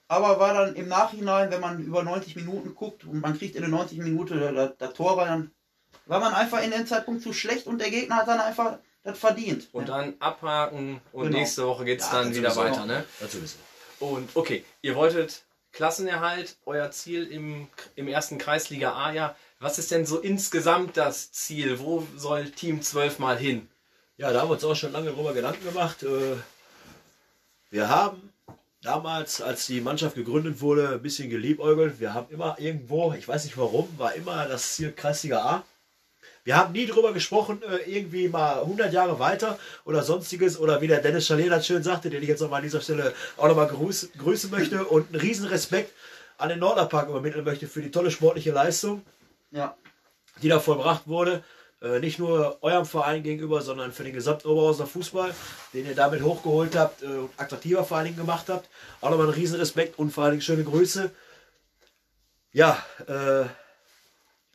Aber war dann im Nachhinein, wenn man über 90 Minuten guckt und man kriegt in der 90 Minute das, das Tor rein, dann war man einfach in dem Zeitpunkt zu schlecht und der Gegner hat dann einfach das verdient. Und ne? dann abhaken und Genau. nächste Woche geht es Ja, dann wieder weiter. Ne? Dazu wissen. Und okay, ihr wolltet Klassenerhalt, euer Ziel im, im ersten Kreisliga A, ja. Was ist denn so insgesamt das Ziel? Wo soll Team 12 mal hin? Ja, da haben wir uns auch schon lange darüber Gedanken gemacht. Äh, Wir haben damals, als die Mannschaft gegründet wurde, ein bisschen geliebäugelt. Wir haben immer irgendwo, ich weiß nicht warum, war immer das Ziel Kreisliga A. Wir haben nie drüber gesprochen, äh, irgendwie mal 100 Jahre weiter oder sonstiges. Oder wie der Dennis Chalet das schön sagte, den ich jetzt nochmal an dieser Stelle auch nochmal grüß, grüßen möchte und einen riesen Respekt an den Norderpark übermitteln möchte für die tolle sportliche Leistung Ja. die da vollbracht wurde. Äh, nicht nur eurem Verein gegenüber, sondern für den gesamten Oberhauser Fußball, den ihr damit hochgeholt habt äh, und attraktiver vor allen Dingen gemacht habt. Auch nochmal einen riesen Respekt und vor allen Dingen schöne Grüße. Ja, äh,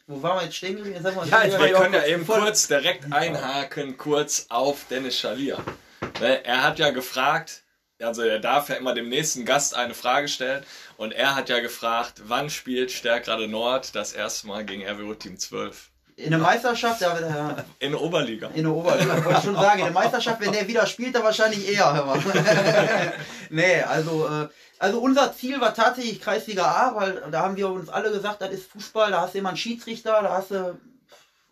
Wo waren wir jetzt stehen geblieben? Jetzt haben wir Ja, jetzt Wir können ja eben voll- kurz direkt einhaken, kurz auf Dennis Schalier. Ne, Er hat ja gefragt, also er darf ja immer dem nächsten Gast eine Frage stellen und er hat ja gefragt, wann spielt Stärkrade Nord das erste Mal gegen RWO Team 12? In der Meisterschaft, ja, ja, In der Oberliga. in der Oberliga, wollte ich schon sagen, in der Meisterschaft, wenn der wieder spielt, dann wahrscheinlich eher. Hör mal. nee, also, äh, also unser Ziel war tatsächlich Kreisliga A, weil da haben wir uns alle gesagt, das ist Fußball, da hast du immer einen Schiedsrichter, da hast du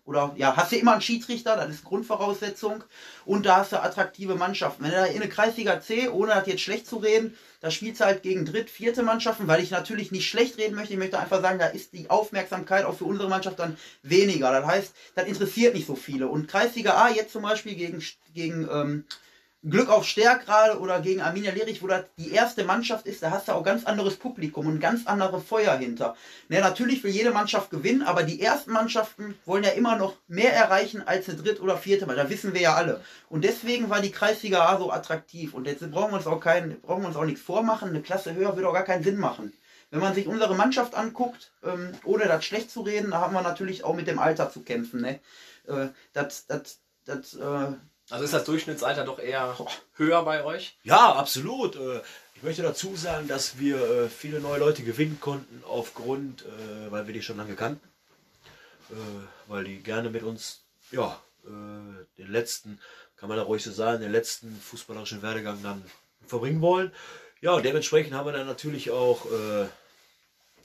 oder ja, hast du immer einen Schiedsrichter, das ist Grundvoraussetzung. Und da hast du attraktive Mannschaften. Wenn du da in eine Kreisliga C, ohne das jetzt schlecht zu reden, da spielst du halt gegen dritt-, vierte Mannschaften, weil ich natürlich nicht schlecht reden möchte. Ich möchte einfach sagen, da ist die Aufmerksamkeit auch für unsere Mannschaft dann weniger. Das heißt, das interessiert nicht so viele. Und Kreisliga A jetzt zum Beispiel gegen, gegen ähm, Glück auf Stärk gerade oder gegen Arminia Lerich, wo das die erste Mannschaft ist, da hast du auch ganz anderes Publikum und ganz andere Feuer hinter. Ne, natürlich will jede Mannschaft gewinnen, aber die ersten Mannschaften wollen ja immer noch mehr erreichen als eine dritte oder vierte Mannschaft. Das wissen wir ja alle. Und deswegen war die Kreisliga A so attraktiv. Und jetzt brauchen wir uns auch keinen, brauchen wir uns auch nichts vormachen. Eine Klasse höher würde auch gar keinen Sinn machen. Wenn man sich unsere Mannschaft anguckt, ähm, ohne das schlecht zu reden, da haben wir natürlich auch mit dem Alter zu kämpfen. Ne? Äh, das, das, das, äh, Also ist das Durchschnittsalter doch eher höher bei euch? ja, absolut. Äh, ich möchte dazu sagen, dass wir äh, viele neue Leute gewinnen konnten, aufgrund, äh, weil wir die schon lange kannten. Weil die gerne mit uns, ja, den letzten, kann man da ruhig so sagen, den letzten fußballerischen Werdegang dann verbringen wollen. Ja, und dementsprechend haben wir dann natürlich auch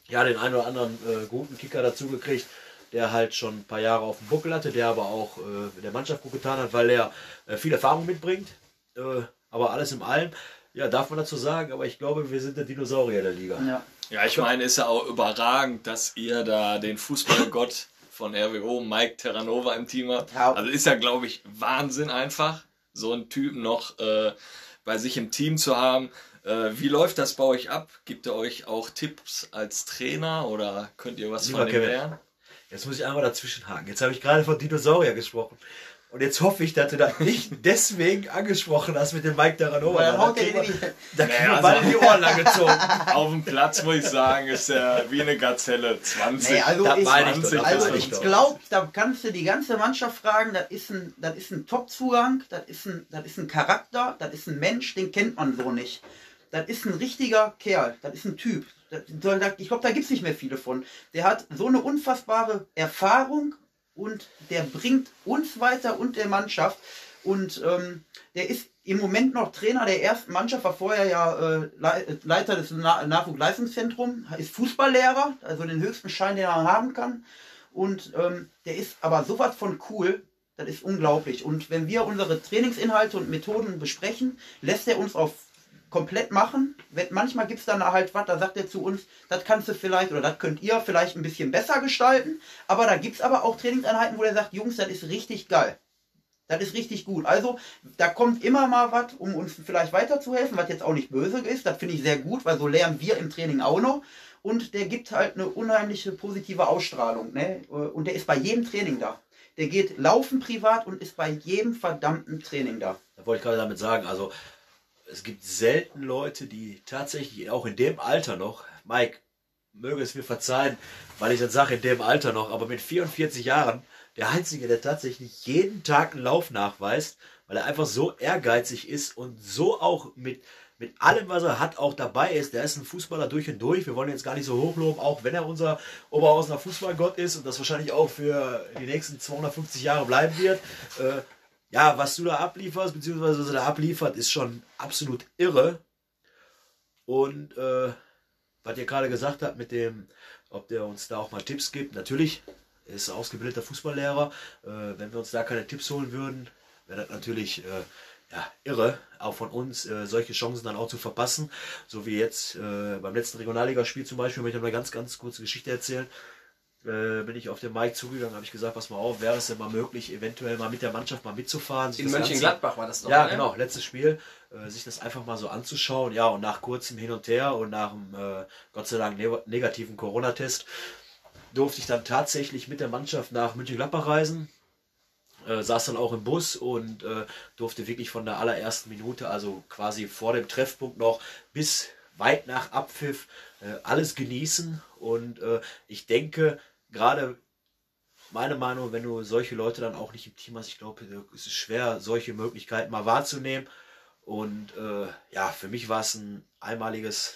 ja, den einen oder anderen guten Kicker dazu gekriegt, der halt schon ein paar Jahre auf dem Buckel hatte, der aber auch äh, der Mannschaft gut getan hat, weil er äh, viel Erfahrung mitbringt. Äh, aber alles in allem, ja, darf man dazu sagen, aber ich glaube, wir sind der Dinosaurier der Liga. Ja. Ja, ich meine, ist ja auch überragend, dass ihr da den Fußballgott von RWO, Mike Terranova, im Team habt. Also ist ja, glaube ich, Wahnsinn einfach, so einen Typen noch äh, bei sich im Team zu haben. Äh, wie läuft das bei euch ab? Gibt er euch auch Tipps als Trainer oder könnt ihr was Lieber von dem Kevin. lernen? Jetzt muss ich einmal dazwischen haken. Jetzt habe ich gerade von Dinosaurier gesprochen. Und jetzt hoffe ich, dass du das nicht deswegen angesprochen hast mit dem Mike dann haut der kriegen wir- Da kriegen Naja, also- die Ohren lang gezogen. Auf dem Platz, muss ich sagen, ist er wie eine Gazelle. 20, Nee, also das ich, meine ich doch, 20 das also ich glaube, da kannst du die ganze Mannschaft fragen, das ist ein, das ist ein Top-Zugang, das ist ein, das ist ein Charakter, das ist ein Mensch, den kennt man so nicht. Das ist ein richtiger Kerl, das ist ein Typ. Ich glaube, da gibt es nicht mehr viele von. Der hat so eine unfassbare Erfahrung und der bringt uns weiter und der Mannschaft. Und ähm, der ist im Moment noch Trainer der ersten Mannschaft, war vorher ja äh, Le- Leiter des Na Nachwuchsleistungszentrums, ist Fußballlehrer, also den höchsten Schein, den er haben kann. Und ähm, der ist aber sowas von cool, das ist unglaublich. Und wenn wir unsere Trainingsinhalte und Methoden besprechen, lässt er uns auf komplett machen. Wenn, manchmal gibt es dann halt was, da sagt er zu uns, das kannst du vielleicht oder das könnt ihr vielleicht ein bisschen besser gestalten. Aber da gibt es aber auch Trainingseinheiten, wo er sagt, Jungs, das ist richtig geil. Das ist richtig gut. Also, da kommt immer mal was, um uns vielleicht weiterzuhelfen, was jetzt auch nicht böse ist. Das finde ich sehr gut, weil so lernen wir im Training auch noch. Und der gibt halt eine unheimliche positive Ausstrahlung. Ne? Und der ist bei jedem Training da. Der geht laufen privat und ist bei jedem verdammten Training da. Da wollte ich gerade damit sagen, also es gibt selten Leute, die tatsächlich auch in dem Alter noch, Mike, möge es mir verzeihen, weil ich das sage, in dem Alter noch, aber mit 44 Jahren, der Einzige, der tatsächlich jeden Tag einen Lauf nachweist, weil er einfach so ehrgeizig ist und so auch mit, mit allem, was er hat, auch dabei ist. Der ist ein Fußballer durch und durch. Wir wollen jetzt gar nicht so hochloben, auch wenn er unser Oberhausener Fußballgott ist und das wahrscheinlich auch für die nächsten 250 Jahre bleiben wird. Äh, ja, was du da ablieferst, beziehungsweise was er da abliefert, ist schon absolut irre. Und äh, was ihr gerade gesagt habt mit dem, ob der uns da auch mal Tipps gibt, natürlich, er ist ausgebildeter Fußballlehrer. Äh, wenn wir uns da keine Tipps holen würden, wäre das natürlich äh, ja, irre, auch von uns äh, solche Chancen dann auch zu verpassen. So wie jetzt äh, beim letzten Regionalligaspiel zum Beispiel, möchte ich noch eine ganz, ganz kurze Geschichte erzählen äh, bin ich auf den Mike zugegangen, habe ich gesagt, pass mal auf, wäre es denn mal möglich, eventuell mal mit der Mannschaft mal mitzufahren. In Mönchengladbach war das doch. Ja, ne? genau, letztes Spiel, äh, sich das einfach mal so anzuschauen. Ja, und nach kurzem Hin und Her und nach dem äh, Gott sei Dank ne negativen Corona-Test durfte ich dann tatsächlich mit der Mannschaft nach München-Gladbach reisen. Äh, saß dann auch im Bus und äh, durfte wirklich von der allerersten Minute, also quasi vor dem Treffpunkt noch bis weit nach Abpfiff, äh, alles genießen. Und äh, ich denke, gerade meine Meinung, wenn du solche Leute dann auch nicht im Team hast, ich glaube, es ist schwer, solche Möglichkeiten mal wahrzunehmen. Und äh, ja, für mich war es ein einmaliges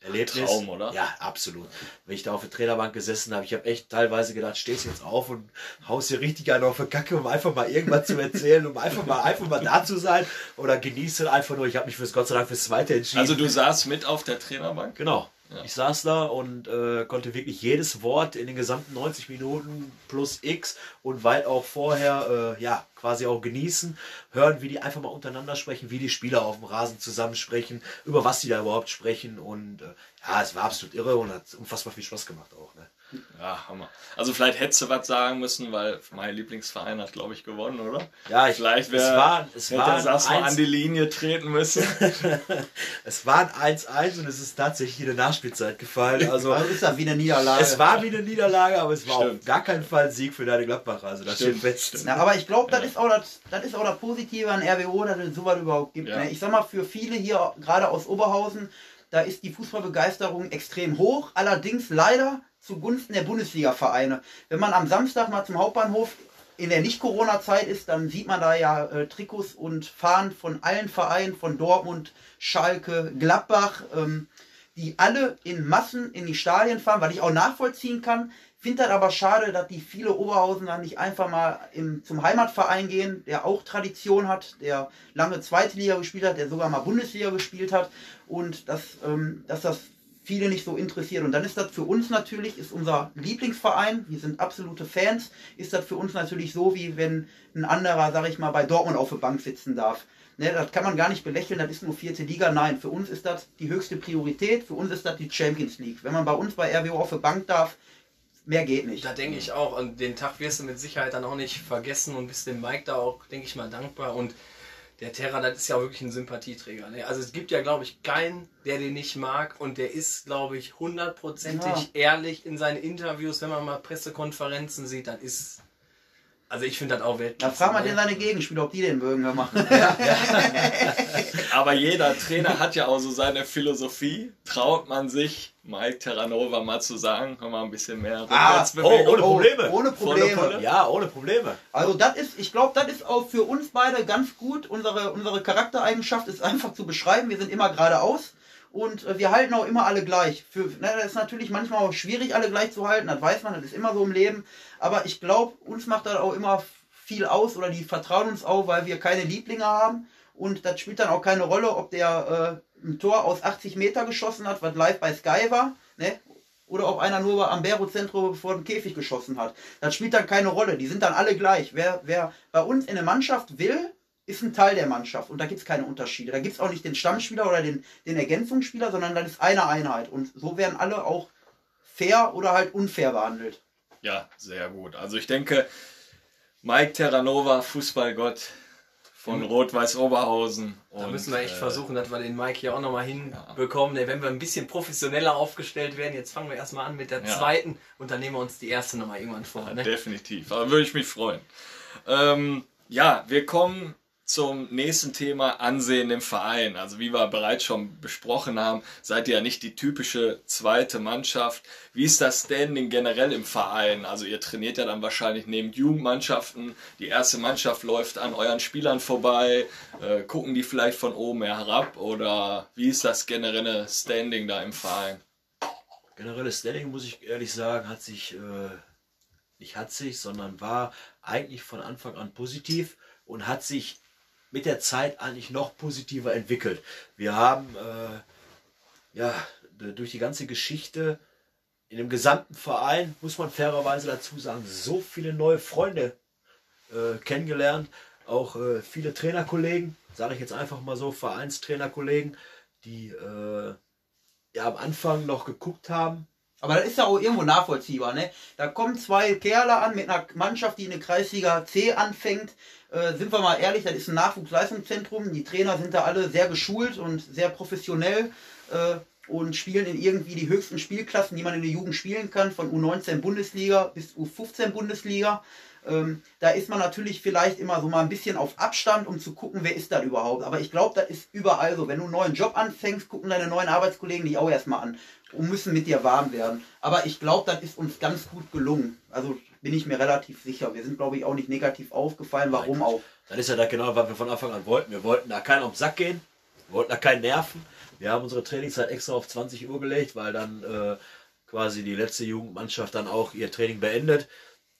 Erlebnis. Traum, oder? Ja, absolut. Wenn ich da auf der Trainerbank gesessen habe, ich habe echt teilweise gedacht, stehst jetzt auf und haust hier richtig einen auf die Kacke, um einfach mal irgendwas zu erzählen, um einfach mal einfach mal da zu sein. Oder genießt halt einfach nur. Ich habe mich fürs Gott sei Dank fürs zweite entschieden. Also du saßt mit auf der Trainerbank? Genau. Ja. Ich saß da und äh, konnte wirklich jedes Wort in den gesamten 90 Minuten plus X und weit auch vorher äh, ja quasi auch genießen, hören, wie die einfach mal untereinander sprechen, wie die Spieler auf dem Rasen zusammensprechen, über was die da überhaupt sprechen und äh, ja, es war absolut irre und hat unfassbar viel Spaß gemacht auch. Ne? Ja, Hammer. Also vielleicht hättest du was sagen müssen, weil mein Lieblingsverein hat, glaube ich, gewonnen, oder? Ja, ich, Vielleicht es wäre war, es hätte war der Sass mal an die Linie treten müssen. es war ein 1-1 und es ist tatsächlich in der Nachspielzeit gefallen. Also Also ist das wie eine Niederlage. es war wie eine Niederlage, aber es war Stimmt. auf gar keinen Fall ein Sieg für deine Gladbacher. Also das Stimmt, steht fest. Na, aber ich glaube, das ist auch das, das ist auch das Positive an RWO, dass es sowas überhaupt gibt. Ja. Ne? Ich sag mal, für viele hier, gerade aus Oberhausen, da ist die Fußballbegeisterung extrem hoch, allerdings leider zugunsten der Bundesliga-Vereine. Wenn man am Samstag mal zum Hauptbahnhof in der Nicht-Corona-Zeit ist, dann sieht man da ja äh, Trikots und Fahnen von allen Vereinen, von Dortmund, Schalke, Gladbach, ähm, die alle in Massen in die Stadien fahren, weil ich auch nachvollziehen kann, Finde das aber schade, dass die viele Oberhausener nicht einfach mal im, zum Heimatverein gehen, der auch Tradition hat, der lange zweite Liga gespielt hat, der sogar mal Bundesliga gespielt hat und dass, ähm, dass das viele nicht so interessiert. Und dann ist das für uns natürlich, ist unser Lieblingsverein, wir sind absolute Fans, ist das für uns natürlich so, wie wenn ein anderer, sag ich mal, bei Dortmund auf der Bank sitzen darf. Ne, das kann man gar nicht belächeln, das ist nur vierte Liga. Nein, für uns ist das die höchste Priorität, für uns ist das die Champions League. Wenn man bei uns bei RWO auf der Bank darf, mehr geht nicht. Da denke ich auch, und den Tag wirst du mit Sicherheit dann auch nicht vergessen und bist dem Mike da auch, denke ich mal, dankbar. Und der Terra, das ist ja wirklich ein Sympathieträger. Ne? Also es gibt ja, glaube ich, keinen, der den nicht mag und der ist, glaube ich, hundertprozentig ja. ehrlich in seinen Interviews, wenn man mal Pressekonferenzen sieht, dann ist also ich finde das auch Weltklasse. Da frag mal ne? den seine Gegenspieler, ob die den mögen machen. Ja, ja. Aber jeder Trainer hat ja auch so seine Philosophie. Traut man sich, Mike Terranova mal zu sagen, kann man ein bisschen mehr ah, oh, ohne Probleme. Ohne Probleme. Ja, ohne Probleme. Also das ist, ich glaube, das ist auch für uns beide ganz gut. Unsere, unsere Charaktereigenschaft ist einfach zu beschreiben. Wir sind immer geradeaus und äh, wir halten auch immer alle gleich. Für, ne, das ist natürlich manchmal auch schwierig, alle gleich zu halten, das weiß man, das ist immer so im Leben. Aber ich glaube, uns macht das auch immer viel aus oder die vertrauen uns auch, weil wir keine Lieblinge haben. Und das spielt dann auch keine Rolle, ob der äh, ein Tor aus 80 Meter geschossen hat, was live bei Sky war, ne? oder ob einer nur am Bero Zentro vor dem Käfig geschossen hat. Das spielt dann keine Rolle. Die sind dann alle gleich. Wer, wer bei uns in der Mannschaft will, ist ein Teil der Mannschaft und da gibt es keine Unterschiede. Da gibt es auch nicht den Stammspieler oder den, den Ergänzungsspieler, sondern das ist eine Einheit. Und so werden alle auch fair oder halt unfair behandelt. Ja, sehr gut. Also ich denke, Mike Terranova, Fußballgott von Rot-Weiß Oberhausen. Da und, müssen wir echt äh, versuchen, dass wir den Mike hier auch nochmal hinbekommen. Ja. Wenn wir ein bisschen professioneller aufgestellt werden, jetzt fangen wir erstmal an mit der ja. zweiten und dann nehmen wir uns die erste nochmal irgendwann vor. Ja, ne? Definitiv, aber würde ich mich freuen. Ähm, ja, wir kommen zum nächsten Thema Ansehen im Verein. Also wie wir bereits schon besprochen haben, seid ihr ja nicht die typische zweite Mannschaft. Wie ist das Standing generell im Verein? Also ihr trainiert ja dann wahrscheinlich neben Jugendmannschaften. Die erste Mannschaft läuft an euren Spielern vorbei. Äh, gucken die vielleicht von oben herab? Oder wie ist das generelle Standing da im Verein? Generelles Standing, muss ich ehrlich sagen, hat sich, äh, nicht hat sich, sondern war eigentlich von Anfang an positiv und hat sich mit der Zeit eigentlich noch positiver entwickelt. Wir haben äh, ja durch die ganze Geschichte in dem gesamten Verein, muss man fairerweise dazu sagen, so viele neue Freunde äh, kennengelernt. Auch äh, viele Trainerkollegen, sage ich jetzt einfach mal so, Vereinstrainerkollegen, die äh, ja am Anfang noch geguckt haben, aber das ist ja auch irgendwo nachvollziehbar. Ne? Da kommen zwei Kerle an mit einer Mannschaft, die in der Kreisliga C anfängt. Äh, sind wir mal ehrlich, das ist ein Nachwuchsleistungszentrum. Die Trainer sind da alle sehr geschult und sehr professionell äh, und spielen in irgendwie die höchsten Spielklassen, die man in der Jugend spielen kann, von U19 Bundesliga bis U15 Bundesliga. Ähm, da ist man natürlich vielleicht immer so mal ein bisschen auf Abstand, um zu gucken, wer ist das überhaupt. Aber ich glaube, das ist überall so. Wenn du einen neuen Job anfängst, gucken deine neuen Arbeitskollegen dich auch erstmal an und müssen mit dir warm werden. Aber ich glaube, das ist uns ganz gut gelungen. Also bin ich mir relativ sicher. Wir sind, glaube ich, auch nicht negativ aufgefallen. Warum auch? Dann ist ja da genau, was wir von Anfang an wollten. Wir wollten da keinen auf den Sack gehen, wir wollten da keinen nerven. Wir haben unsere Trainingszeit extra auf 20 Uhr gelegt, weil dann äh, quasi die letzte Jugendmannschaft dann auch ihr Training beendet.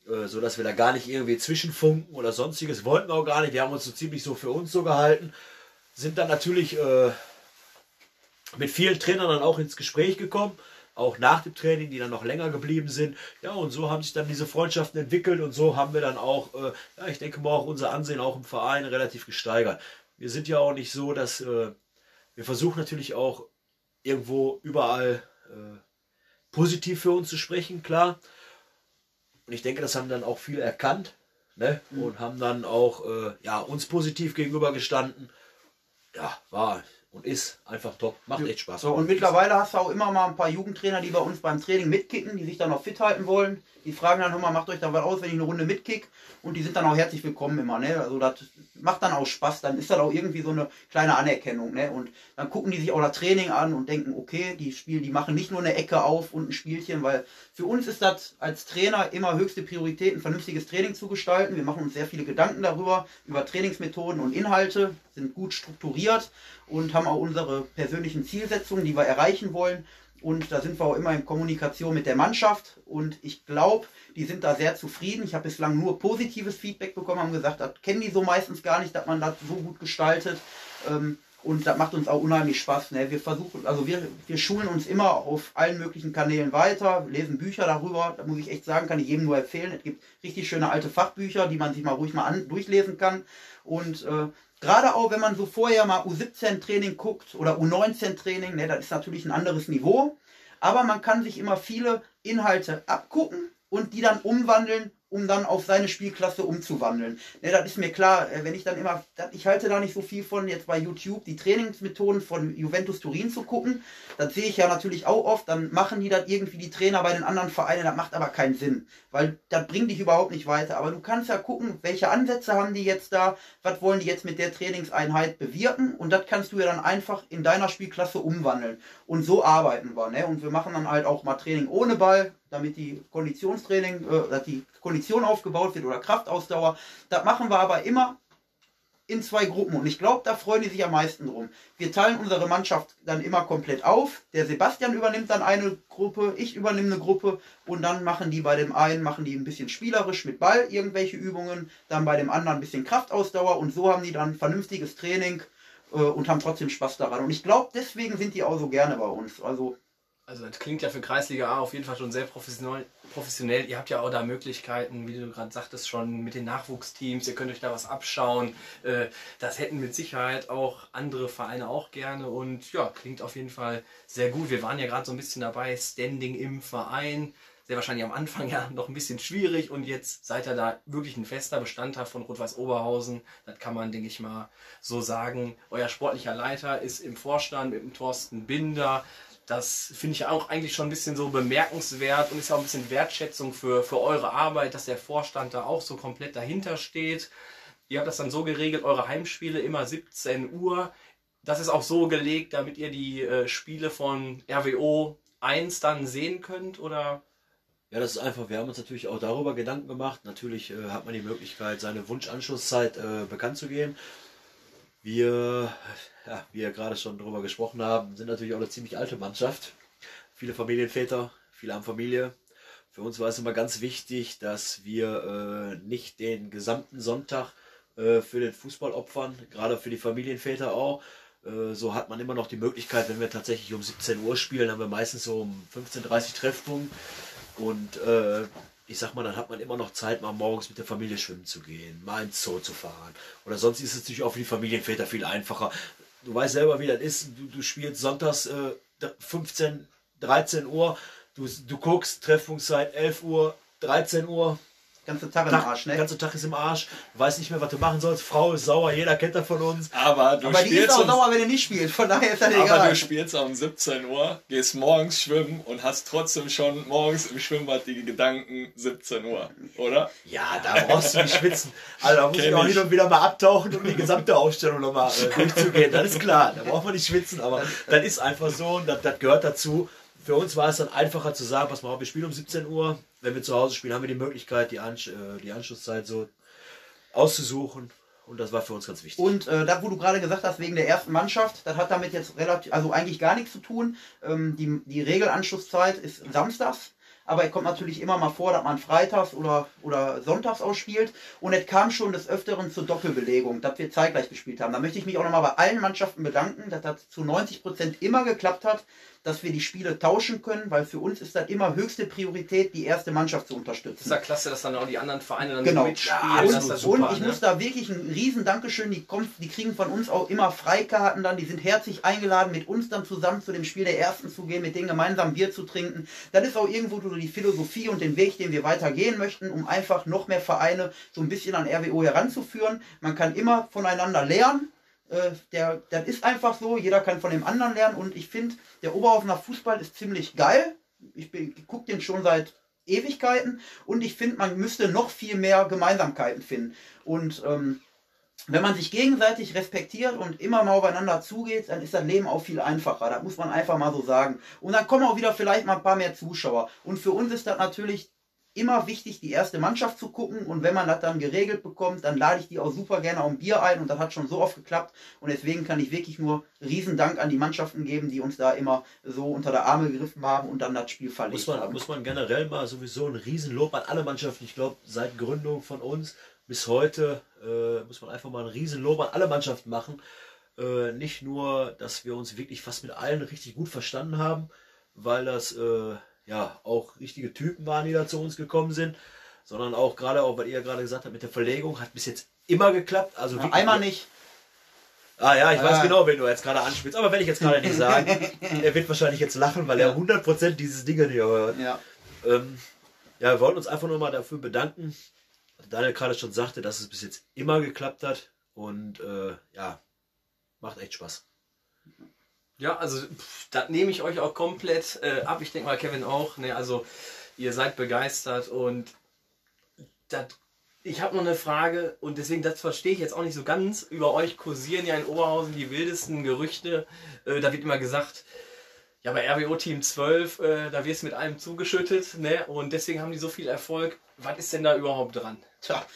Äh, so dass wir da gar nicht irgendwie zwischenfunken oder sonstiges. Wollten wir auch gar nicht. Wir haben uns so ziemlich so für uns so gehalten. Sind dann natürlich äh, mit vielen Trainern dann auch ins Gespräch gekommen. Auch nach dem Training, die dann noch länger geblieben sind. Ja, und so haben sich dann diese Freundschaften entwickelt und so haben wir dann auch, äh, ja, ich denke mal, auch unser Ansehen auch im Verein relativ gesteigert. Wir sind ja auch nicht so, dass äh, wir versuchen natürlich auch irgendwo überall äh, positiv für uns zu sprechen, klar. Und ich denke, das haben dann auch viele erkannt ne? Mhm. und haben dann auch äh, ja, uns positiv gegenübergestanden. Ja, war und ist einfach top. Macht echt Spaß. So, und mittlerweile hast du auch immer mal ein paar Jugendtrainer, die bei uns beim Training mitkicken, die sich dann noch fit halten wollen. Die fragen dann, mal, macht euch da was aus, wenn ich eine Runde mitkick. Und die sind dann auch herzlich willkommen immer. Ne? Also das macht dann auch Spaß. Dann ist das auch irgendwie so eine kleine Anerkennung. Ne? Und dann gucken die sich auch das Training an und denken, okay, die spielen, die machen nicht nur eine Ecke auf und ein Spielchen, weil für uns ist das als Trainer immer höchste Priorität, ein vernünftiges Training zu gestalten. Wir machen uns sehr viele Gedanken darüber, über Trainingsmethoden und Inhalte, sind gut strukturiert und haben auch unsere persönlichen Zielsetzungen, die wir erreichen wollen. Und da sind wir auch immer in Kommunikation mit der Mannschaft. Und ich glaube, die sind da sehr zufrieden. Ich habe bislang nur positives Feedback bekommen, haben gesagt, das kennen die so meistens gar nicht, dass man das so gut gestaltet. Ähm, und das macht uns auch unheimlich Spaß. Ne? Wir versuchen, also wir, wir schulen uns immer auf allen möglichen Kanälen weiter, lesen Bücher darüber. Da muss ich echt sagen, kann ich jedem nur empfehlen. Es gibt richtig schöne alte Fachbücher, die man sich mal ruhig mal an, durchlesen kann. Und äh, gerade auch, wenn man so vorher mal U17-Training guckt oder U19-Training, ne, das ist natürlich ein anderes Niveau. Aber man kann sich immer viele Inhalte abgucken und die dann umwandeln um dann auf seine Spielklasse umzuwandeln. Ne, das ist mir klar, äh, wenn ich dann immer, ich halte da nicht so viel von, jetzt bei YouTube die Trainingsmethoden von Juventus Turin zu gucken. Das sehe ich ja natürlich auch oft, dann machen die das irgendwie die Trainer bei den anderen Vereinen, das macht aber keinen Sinn, weil das bringt dich überhaupt nicht weiter. Aber du kannst ja gucken, welche Ansätze haben die jetzt da, was wollen die jetzt mit der Trainingseinheit bewirken und das kannst du ja dann einfach in deiner Spielklasse umwandeln. Und so arbeiten wir. Ne? Und wir machen dann halt auch mal Training ohne Ball, damit die Konditionstraining, äh, dass die Kondition aufgebaut wird oder Kraftausdauer. Das machen wir aber immer in zwei Gruppen und ich glaube, da freuen die sich am meisten drum. Wir teilen unsere Mannschaft dann immer komplett auf. Der Sebastian übernimmt dann eine Gruppe, ich übernehme eine Gruppe und dann machen die bei dem einen, machen die ein bisschen spielerisch mit Ball irgendwelche Übungen, dann bei dem anderen ein bisschen Kraftausdauer und so haben die dann vernünftiges Training äh, und haben trotzdem Spaß daran. Und ich glaube, deswegen sind die auch so gerne bei uns. Also also das klingt ja für Kreisliga A auf jeden Fall schon sehr professionell. professionell. Ihr habt ja auch da Möglichkeiten, wie du gerade sagtest, schon mit den Nachwuchsteams. Ihr könnt euch da was abschauen. Äh, das hätten mit Sicherheit auch andere Vereine auch gerne. Und ja, klingt auf jeden Fall sehr gut. Wir waren ja gerade so ein bisschen dabei, Standing im Verein. Sehr wahrscheinlich am Anfang ja noch ein bisschen schwierig und jetzt seid ihr da wirklich ein fester Bestandteil von Rot-Weiß Oberhausen. Das kann man, denke ich mal, so sagen. Euer sportlicher Leiter ist im Vorstand mit dem Thorsten Binder. Das finde ich auch eigentlich schon ein bisschen so bemerkenswert und ist auch ein bisschen Wertschätzung für, für eure Arbeit, dass der Vorstand da auch so komplett dahinter steht. Ihr habt das dann so geregelt, eure Heimspiele immer 17 Uhr. Das ist auch so gelegt, damit ihr die äh, Spiele von RWO 1 dann sehen könnt, oder? Ja, das ist einfach. Wir haben uns natürlich auch darüber Gedanken gemacht. Natürlich äh, hat man die Möglichkeit, seine Wunschanschlusszeit äh, bekannt zu geben. Wir, ja, wie wir gerade schon darüber gesprochen haben, sind natürlich auch eine ziemlich alte Mannschaft. Viele Familienväter, viele haben Familie. Für uns war es immer ganz wichtig, dass wir äh, nicht den gesamten Sonntag äh, für den Fußball opfern, gerade für die Familienväter auch. Äh, so hat man immer noch die Möglichkeit, wenn wir tatsächlich um 17 Uhr spielen, haben wir meistens so um 15.30 Uhr Treffpunkt. Und äh, ich sag mal, dann hat man immer noch Zeit, mal morgens mit der Familie schwimmen zu gehen, mal ins Zoo zu fahren. Oder sonst ist es natürlich auch für die Familienväter viel einfacher. Du weißt selber, wie das ist. Du, du spielst sonntags äh, 15, 13 Uhr. Du, du guckst, Treffungszeit 11 Uhr, 13 Uhr ganze Tag im Arsch, ne? Der ganze Tag ist im Arsch. Du weißt nicht mehr, was du machen sollst. Frau ist sauer, jeder kennt das von uns. Aber du aber die ist auch sauer, wenn du nicht spielst. Von daher ist das aber egal. Aber du spielst um 17 Uhr, gehst morgens schwimmen und hast trotzdem schon morgens im Schwimmbad die Gedanken 17 Uhr, oder? Ja, da brauchst du nicht schwitzen. Also da muss Kenn ich auch hin und wieder mal abtauchen, um die gesamte Aufstellung nochmal äh, durchzugehen. Das ist klar. Da braucht man nicht schwitzen, aber das ist einfach so und das, das gehört dazu für uns war es dann einfacher zu sagen, pass mal wir spielen um 17 Uhr. Wenn wir zu Hause spielen, haben wir die Möglichkeit, die, Ansch äh, die Anschlusszeit so auszusuchen. Und das war für uns ganz wichtig. Und äh, da, wo du gerade gesagt hast, wegen der ersten Mannschaft, das hat damit jetzt relativ, also eigentlich gar nichts zu tun. Ähm, die, die Regelanschlusszeit ist samstags aber es kommt natürlich immer mal vor, dass man freitags oder, oder sonntags ausspielt. Und es kam schon des Öfteren zur Doppelbelegung, dass wir zeitgleich gespielt haben. Da möchte ich mich auch nochmal bei allen Mannschaften bedanken, dass das zu 90 Prozent immer geklappt hat, dass wir die Spiele tauschen können, weil für uns ist das immer höchste Priorität, die erste Mannschaft zu unterstützen. Das ist ja klasse, dass dann auch die anderen Vereine dann genau. mitspielen. Ja, und, super, und ich ne? muss da wirklich ein riesen Dankeschön, die, kommt, die kriegen von uns auch immer Freikarten dann, die sind herzlich eingeladen, mit uns dann zusammen zu dem Spiel der Ersten zu gehen, mit denen gemeinsam Bier zu trinken. Das ist auch irgendwo die Philosophie und den Weg, den wir weitergehen möchten, um einfach noch mehr Vereine so ein bisschen an RWO heranzuführen. Man kann immer voneinander lernen äh, der, das ist einfach so, jeder kann von dem anderen lernen und ich finde, der Oberhausener Fußball ist ziemlich geil. Ich, ich gucke den schon seit Ewigkeiten und ich finde, man müsste noch viel mehr Gemeinsamkeiten finden. Und ähm, wenn man sich gegenseitig respektiert und immer mal aufeinander zugeht, dann ist das Leben auch viel einfacher. Das muss man einfach mal so sagen. Und dann kommen auch wieder vielleicht mal ein paar mehr Zuschauer. Und für uns ist das natürlich immer wichtig, die erste Mannschaft zu gucken und wenn man das dann geregelt bekommt, dann lade ich die auch super gerne auf ein Bier ein und das hat schon so oft geklappt und deswegen kann ich wirklich nur riesen Dank an die Mannschaften geben, die uns da immer so unter der Arme gegriffen haben und dann das Spiel verlegt muss man, haben. Muss man generell mal sowieso ein Riesenlob an alle Mannschaften, ich glaube seit Gründung von uns bis heute äh, muss man einfach mal ein Riesenlob an alle Mannschaften machen. Äh, nicht nur, dass wir uns wirklich fast mit allen richtig gut verstanden haben, weil das äh, ja auch richtige Typen waren, die da zu uns gekommen sind, sondern auch gerade auch, weil ihr gerade gesagt habt, mit der Verlegung hat bis jetzt immer geklappt. Also Ja, einmal nicht. Ah ja, ich weiß Ah. genau, wen du jetzt gerade anspielst, aber werde ich jetzt gerade nicht sagen. er wird wahrscheinlich jetzt lachen, weil er 100% dieses Ding nicht hört. Ja. Ähm, ja, wir wollten uns einfach nur mal dafür bedanken. Daniel gerade schon sagte, dass es bis jetzt immer geklappt hat und äh, ja, macht echt Spaß. Ja, also das nehme ich euch auch komplett äh, ab. Ich denke mal, Kevin auch. Ne? Also ihr seid begeistert und das, ich habe noch eine Frage und deswegen, das verstehe ich jetzt auch nicht so ganz. Über euch kursieren ja in Oberhausen die wildesten Gerüchte. Äh, da wird immer gesagt, ja, bei RWO Team 12, äh, da wirst du mit allem zugeschüttet ne? und deswegen haben die so viel Erfolg. Was ist denn da überhaupt dran? Tja,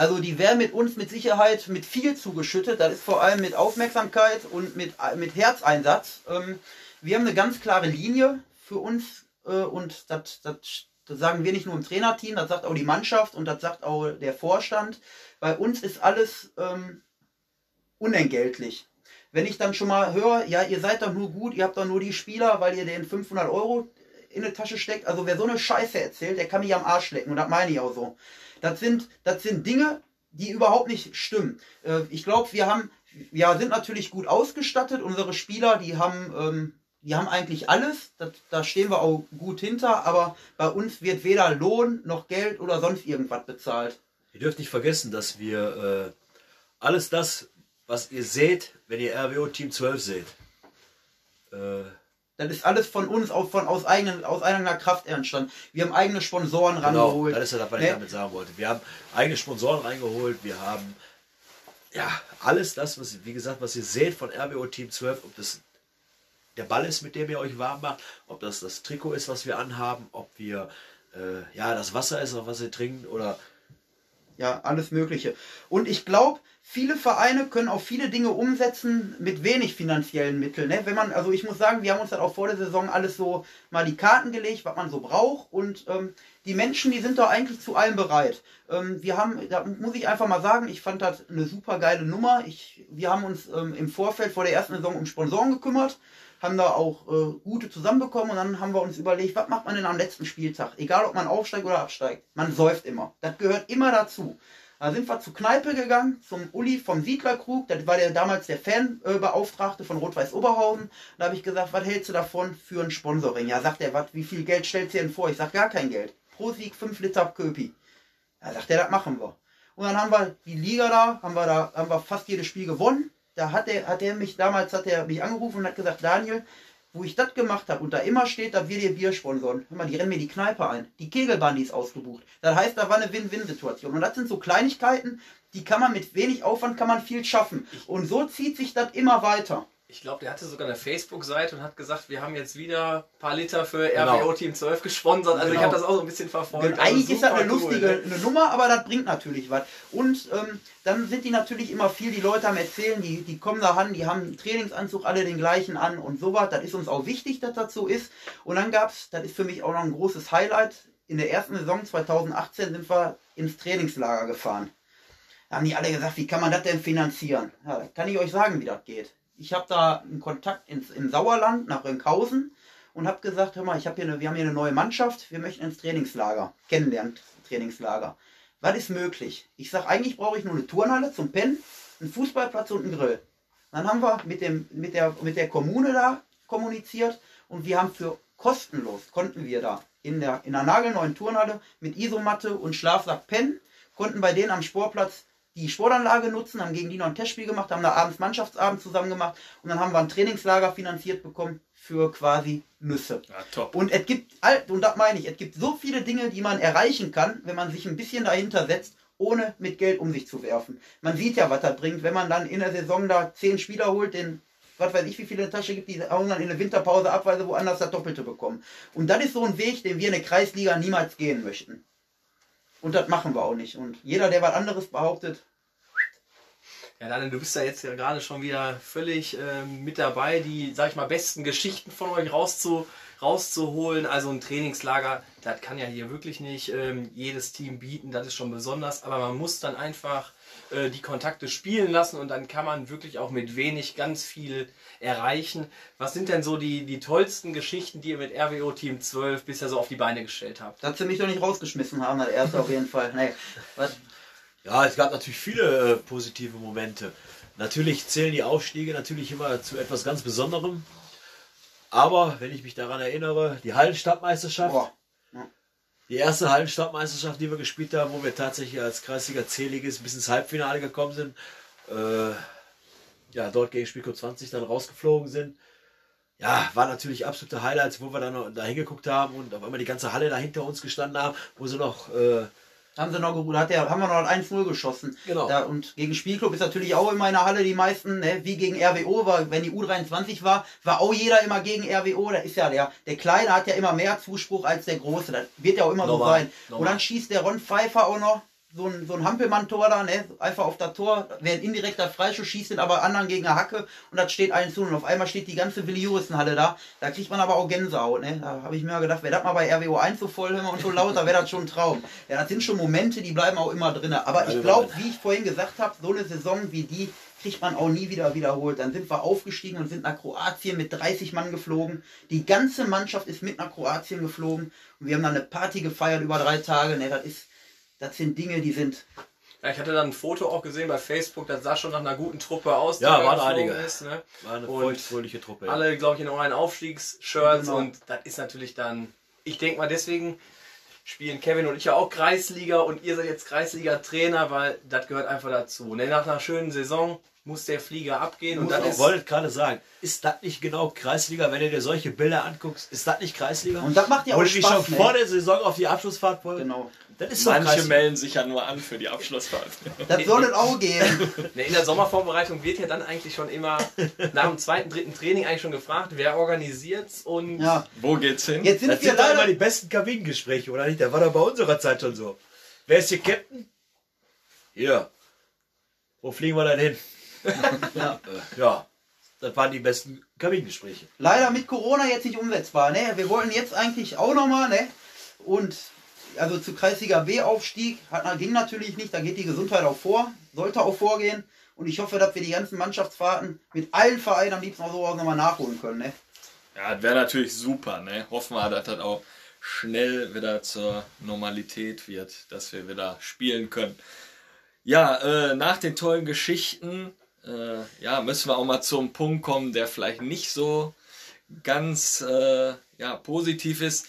also die werden mit uns mit Sicherheit mit viel zugeschüttet. Das ist vor allem mit Aufmerksamkeit und mit, mit Herzeinsatz. Ähm, wir haben eine ganz klare Linie für uns äh, und das, das, sagen wir nicht nur im Trainerteam, das sagt auch die Mannschaft und das sagt auch der Vorstand. Bei uns ist alles ähm, unentgeltlich. Wenn ich dann schon mal höre, ja, ihr seid doch nur gut, ihr habt doch nur die Spieler, weil ihr den 500 Euro in die Tasche steckt. Also wer so eine Scheiße erzählt, der kann mich am Arsch lecken und das meine ich auch so. Das sind, das sind Dinge, die überhaupt nicht stimmen. Äh, ich glaube, wir haben, wir sind natürlich gut ausgestattet. Unsere Spieler, die haben, ähm, die haben eigentlich alles. Das, da stehen wir auch gut hinter. Aber bei uns wird weder Lohn noch Geld oder sonst irgendwas bezahlt. Ihr dürft nicht vergessen, dass wir äh, alles das, was ihr seht, wenn ihr RWO Team 12 seht, äh, Das ist alles von uns auch von, aus, eigenen, aus eigener Kraft entstanden. Wir haben eigene Sponsoren Genau, rangeholt. das ist ja das, was ich Ne? damit sagen wollte. Wir haben eigene Sponsoren reingeholt, wir haben ja alles das, was wie gesagt, was ihr seht von RBO Team 12, ob das der Ball ist, mit dem ihr euch warm macht, ob das das Trikot ist, was wir anhaben, ob wir äh, ja das Wasser ist, was ihr trinkt oder Ja, alles Mögliche. Und ich glaube, viele Vereine können auch viele Dinge umsetzen mit wenig finanziellen Mitteln. Ne? Wenn man, also ich muss sagen, wir haben uns dann auch vor der Saison alles so mal die Karten gelegt, was man so braucht. Und ähm, die Menschen, die sind da eigentlich zu allem bereit. Ähm, wir haben, da muss ich einfach mal sagen, ich fand das eine super geile Nummer. Ich, wir haben uns ähm, im Vorfeld vor der ersten Saison um Sponsoren gekümmert haben da auch äh, gute zusammenbekommen und dann haben wir uns überlegt, was macht man denn am letzten Spieltag? Egal, ob man aufsteigt oder absteigt. Man säuft immer. Das gehört immer dazu. Da sind wir zur Kneipe gegangen, zum Uli vom Siedlerkrug. Das war der damals der Fanbeauftragte von Rot-Weiß Oberhausen. Da habe ich gesagt, was hältst du davon für ein Sponsoring? Ja, sagt er, was, wie viel Geld stellst du denn vor? Ich sag gar kein Geld. Pro Sieg 5 Liter Köpi. Da sagt er, das machen wir. Und dann haben wir die Liga da, haben wir da, haben wir fast jedes Spiel gewonnen da hat er, hat er mich damals hat er mich angerufen und hat gesagt, Daniel, wo ich das gemacht habe und da immer steht, da wir dir Bier sponsoren. Hör mal, die rennen mir die Kneipe ein. Die Kegelbahn, die ist ausgebucht. Das heißt, da war eine Win-Win-Situation. Und das sind so Kleinigkeiten, die kann man mit wenig Aufwand kann man viel schaffen. Und so zieht sich das immer weiter. Ich glaube, der hatte sogar eine Facebook-Seite und hat gesagt, wir haben jetzt wieder ein paar Liter für Genau. RWO Team 12 gesponsert. Also ich Genau. habe das auch so ein bisschen verfolgt. Also eigentlich ist das eine cool, lustige ne? eine Nummer, aber das bringt natürlich was. Und ähm, dann sind die natürlich immer viel, die Leute am Erzählen, die, die kommen da an, die haben einen Trainingsanzug alle den gleichen an und sowas. Das ist uns auch wichtig, dass das so ist. Und dann gab es, das ist für mich auch noch ein großes Highlight, in der ersten Saison 2018 sind wir ins Trainingslager gefahren. Da haben die alle gesagt, wie kann man das denn finanzieren? Ja, kann ich euch sagen, wie das geht. Ich habe da einen Kontakt ins, im Sauerland nach Rönkhausen und habe gesagt, hör mal, ich hab hier eine, wir haben hier eine neue Mannschaft, wir möchten ins Trainingslager, kennenlernen, Trainingslager. Was ist möglich? Ich sage, eigentlich brauche ich nur eine Turnhalle zum Pennen, einen Fußballplatz und einen Grill. Dann haben wir mit, dem, mit, der, mit der Kommune da kommuniziert und wir haben für kostenlos, konnten wir da in der, in der nagelneuen Turnhalle mit Isomatte und Schlafsack pennen, konnten bei denen am Sportplatz die Sportanlage nutzen, haben gegen die noch ein Testspiel gemacht, haben da abends Mannschaftsabend zusammen gemacht und dann haben wir ein Trainingslager finanziert bekommen für quasi Nüsse. Ja, top. Und es gibt, und das meine ich, es gibt so viele Dinge, die man erreichen kann, wenn man sich ein bisschen dahinter setzt, ohne mit Geld um sich zu werfen. Man sieht ja, was das bringt, wenn man dann in der Saison da zehn Spieler holt, den, was weiß ich, wie viele in der Tasche gibt, die hauen dann in der Winterpause ab, weil sie woanders das Doppelte bekommen. Und das ist so ein Weg, den wir in der Kreisliga niemals gehen möchten. Und das machen wir auch nicht. Und jeder, der was anderes behauptet, Ja, Daniel, du bist ja jetzt ja gerade schon wieder völlig ähm, mit dabei, die, sag ich mal, besten Geschichten von euch rauszu, rauszuholen. Also ein Trainingslager, das kann ja hier wirklich nicht ähm, jedes Team bieten, das ist schon besonders, aber man muss dann einfach äh, die Kontakte spielen lassen und dann kann man wirklich auch mit wenig ganz viel erreichen. Was sind denn so die, die tollsten Geschichten, die ihr mit RWO Team 12 bisher so auf die Beine gestellt habt? dass sie mich doch nicht rausgeschmissen haben, das erste auf jeden Fall. Nee. Was? Ja, es gab natürlich viele äh, positive Momente. Natürlich zählen die Aufstiege natürlich immer zu etwas ganz Besonderem. Aber wenn ich mich daran erinnere, die Hallenstadtmeisterschaft, Boah. Die erste Hallenstadtmeisterschaft, die wir gespielt haben, wo wir tatsächlich als Kreisliga C-Ligist bis ins Halbfinale gekommen sind, äh, ja, dort gegen Spielko 20 dann rausgeflogen sind. Ja, war natürlich absolute Highlights, wo wir dann da hingeguckt haben und auf einmal die ganze Halle da hinter uns gestanden haben, wo sie noch äh, Haben sie noch geruht, hat der, haben wir noch 1-0 geschossen. Genau. Da, und gegen Spielclub ist natürlich auch immer in der Halle die meisten, ne, wie gegen RWO, war, wenn die U23 war, war auch jeder immer gegen RWO. Da ist ja der, der Kleine hat ja immer mehr Zuspruch als der Große. Das wird ja auch immer so Normal, sein. normal. Und dann schießt der Ron Pfeiffer auch noch so ein, so ein Hampelmann-Tor da, ne? Einfach auf das Tor, wäre ein indirekter Freischuss, schießt den aber anderen gegen eine Hacke und das steht 1 zu 0. Und auf einmal steht die ganze Willi Juristenhalle da. Da kriegt man aber auch Gänsehaut, ne? Da habe ich mir gedacht, wäre das mal bei RWO 1 so voll und so laut, da wäre das schon ein Traum. Ja, das sind schon Momente, die bleiben auch immer drin. Aber ich glaube, wie ich vorhin gesagt habe, so eine Saison wie die kriegt man auch nie wieder wiederholt. Dann sind wir aufgestiegen und sind nach Kroatien mit 30 Mann geflogen. Die ganze Mannschaft ist mit nach Kroatien geflogen und wir haben dann eine Party gefeiert über drei Tage. Ne, das ist, das sind Dinge, die sind Ja, ich hatte dann ein Foto auch gesehen bei Facebook, das sah schon nach einer guten Truppe aus. die Ja, da waren einige. Ist, ne? war eine Und feuchtfröhliche Truppe. ja. Alle, glaube ich, in euren Aufstiegsshirts Genau. und das ist natürlich dann, ich denke mal, deswegen spielen Kevin und ich ja auch Kreisliga und ihr seid jetzt Kreisliga-Trainer, weil das gehört einfach dazu. Ne? Nach einer schönen Saison muss der Flieger abgehen und Und dann ich ist wollte gerade sagen, ist das nicht genau Kreisliga, wenn du dir solche Bilder anguckst, ist das nicht Kreisliga? Und das macht ja auch du dich Spaß, schon ne? vor der Saison auf die Abschlussfahrt wolltest? genau. Das ist Manche Kreisliga. melden sich ja nur an für die Abschlussfahrt. Das soll es auch geben. Ne, in der Sommervorbereitung wird ja dann eigentlich schon immer nach dem zweiten, dritten Training eigentlich schon gefragt, wer organisiert's und Ja. Wo geht's hin? Jetzt sind Das wir sind doch immer leider. die besten Kabinengespräche, oder nicht? Der war doch bei unserer Zeit schon so. Wer ist hier Captain? Hier. Wo fliegen wir denn hin? Ja. Ja, das waren die besten Kabinengespräche. leider mit Corona jetzt nicht umsetzbar. Ne? Wir wollten jetzt eigentlich auch nochmal, ne? Und also zu Kreisliga B Aufstieg ging natürlich nicht, da geht die Gesundheit auch vor, sollte auch vorgehen. Und ich hoffe, dass wir die ganzen Mannschaftsfahrten mit allen Vereinen am liebsten auch so nochmal nachholen können. Ne? Ja, das wäre natürlich super, ne? Hoffen wir, dass das auch schnell wieder zur Normalität wird, dass wir wieder spielen können. Ja, äh, nach den tollen Geschichten, äh, ja, müssen wir auch mal zum Punkt kommen, der vielleicht nicht so ganz äh, ja, positiv ist.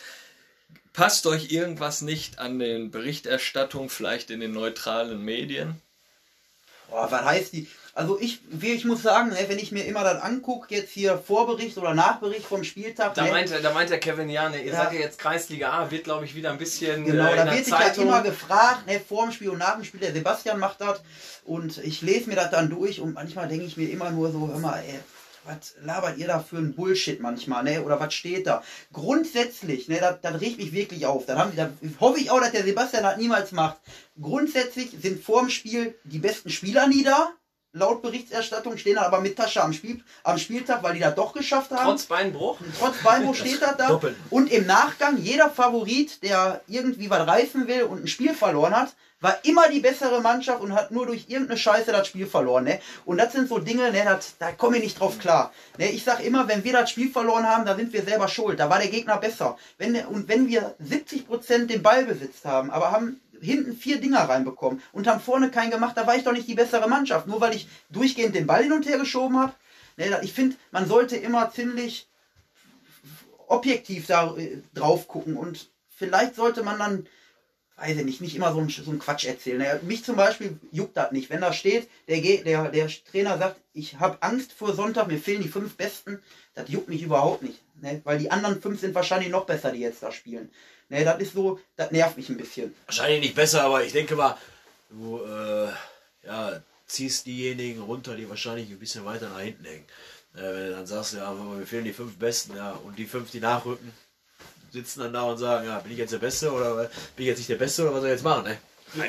Passt euch irgendwas nicht an den Berichterstattungen, vielleicht in den neutralen Medien? Boah, was heißt die? Also ich, wie ich muss sagen, ne, wenn ich mir immer das angucke, jetzt hier Vorbericht oder Nachbericht vom Spieltag, da ne, meint, der- da meint der Kevin, ja, ne, ihr Ja. seid ja jetzt Kreisliga A, wird glaube ich wieder ein bisschen Genau, äh, in da wird sich ja immer gefragt, ne, vor dem Spiel und nach dem Spiel, der Sebastian macht das und ich lese mir das dann durch und manchmal denke ich mir immer nur so, hör mal, ey, was labert ihr da für ein Bullshit manchmal, ne? Oder was steht da? Grundsätzlich, ne, das, das regt mich wirklich auf. Dann haben, da hoffe ich auch, dass der Sebastian das niemals macht. Grundsätzlich sind vor dem Spiel die besten Spieler nie da. Laut Berichterstattung stehen dann aber mit Tasche am, Spiel, am Spieltag, weil die das doch geschafft haben. Trotz Beinbruch. Trotz Beinbruch steht das da. Doppelt. Und im Nachgang, jeder Favorit, der irgendwie was reißen will und ein Spiel verloren hat, war immer die bessere Mannschaft und hat nur durch irgendeine Scheiße das Spiel verloren. Ne? Und das sind so Dinge, ne, das, da komme ich nicht drauf klar. Ne? Ich sag immer, wenn wir das Spiel verloren haben, da sind wir selber schuld. Da war der Gegner besser. Wenn, und wenn wir 70% den Ball besitzt haben, aber haben hinten vier Dinger reinbekommen und haben vorne keinen gemacht, da war ich doch nicht die bessere Mannschaft. Nur weil ich durchgehend den Ball hin und her geschoben habe. Ne, ich finde, man sollte immer ziemlich objektiv da äh, drauf gucken und vielleicht sollte man dann, weiß ich nicht, nicht immer so einen, so einen Quatsch erzählen. Ne? Mich zum Beispiel juckt das nicht. Wenn da steht, der, der, der Trainer sagt, ich habe Angst vor Sonntag, mir fehlen die fünf Besten, das juckt mich überhaupt nicht. Ne? Weil die anderen fünf sind wahrscheinlich noch besser, die jetzt da spielen. Ne, das ist so, das nervt mich ein bisschen. Wahrscheinlich nicht besser, aber ich denke mal, du äh, ja, ziehst diejenigen runter, die wahrscheinlich ein bisschen weiter nach hinten hängen. Äh, wenn du dann sagst, ja, mir fehlen die fünf Besten, ja, und die fünf, die nachrücken, sitzen dann da und sagen, ja, bin ich jetzt der Beste oder bin ich jetzt nicht der Beste oder was soll ich jetzt machen, ne?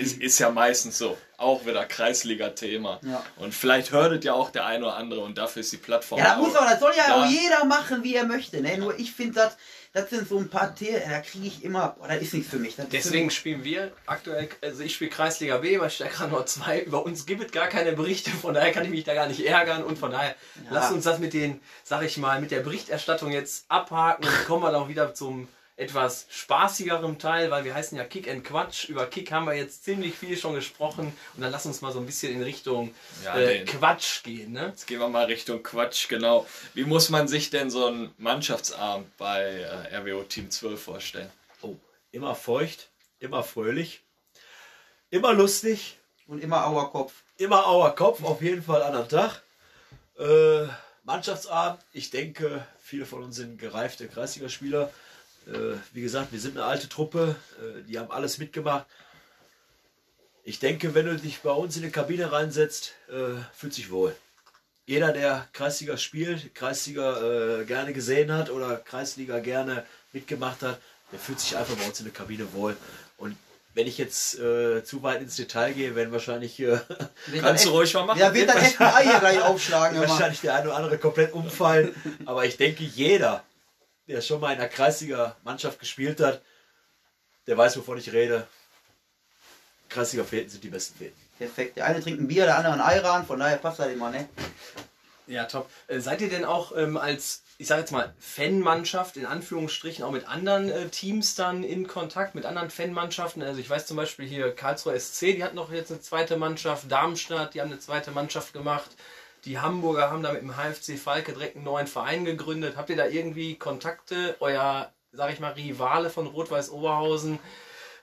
Ist, ist ja meistens so. Auch wieder Kreisliga-Thema. Ja. Und vielleicht hört es ja auch der eine oder andere und dafür ist die Plattform. Ja, das auch- muss aber, das soll ja Ja. auch jeder machen, wie er möchte. Ne? Nur ich finde, das, das sind so ein paar Themen, da kriege ich immer, boah, das ist nichts für mich. Für Deswegen mich- spielen wir aktuell, also ich spiele Kreisliga B bei Stärker Nord 2. Über uns gibt es gar keine Berichte, von daher kann ich mich da gar nicht ärgern und von daher lasst uns das mit den, sag ich mal, mit der Berichterstattung jetzt abhaken und kommen wir dann auch wieder zum etwas spaßigeren Teil, weil wir heißen ja Kick and Quatsch. Über Kick haben wir jetzt ziemlich viel schon gesprochen und dann lass uns mal so ein bisschen in Richtung Ja, äh, Quatsch gehen. Ne? Jetzt gehen wir mal Richtung Quatsch, genau. Wie muss man sich denn so einen Mannschaftsabend bei äh, RWO Team 12 vorstellen? Oh, immer feucht, immer fröhlich, immer lustig, Und immer Auerkopf. immer auer Kopf, auf jeden Fall an am Tag. Äh, Mannschaftsabend, ich denke, viele von uns sind gereifte Kreisligaspieler. Äh, wie gesagt, wir sind eine alte Truppe, äh, die haben alles mitgemacht. Ich denke, wenn du dich bei uns in die Kabine reinsetzt, äh, fühlt sich wohl. Jeder, der Kreisliga spielt, Kreisliga äh, gerne gesehen hat oder Kreisliga gerne mitgemacht hat, der fühlt sich einfach bei uns in der Kabine wohl. Und wenn ich jetzt äh, zu weit ins Detail gehe, werden wahrscheinlich äh, du ruhig mal machen. Ja, wird dann echt ein Ei hier gleich aufschlagen. Wahrscheinlich der eine oder andere komplett umfallen. Aber ich denke, jeder, der schon mal in einer Kreisliga-Mannschaft gespielt hat, der weiß, wovon ich rede. Kreisliga-Fäden sind die besten Fäden. Perfekt. Der eine trinkt ein Bier, der andere ein Ayran, von daher passt das immer, ne? Ja, top. Äh, seid ihr denn auch ähm, als, ich sage jetzt mal, Fanmannschaft in Anführungsstrichen auch mit anderen äh, Teams dann in Kontakt, mit anderen Fanmannschaften? Also ich weiß zum Beispiel hier Karlsruhe SC, die hat noch jetzt eine zweite Mannschaft, Darmstadt, die haben eine zweite Mannschaft gemacht. Die Hamburger haben da mit dem HFC Falke direkt einen neuen Verein gegründet. Habt ihr da irgendwie Kontakte? Euer, sag ich mal, Rivale von Rot-Weiß Oberhausen,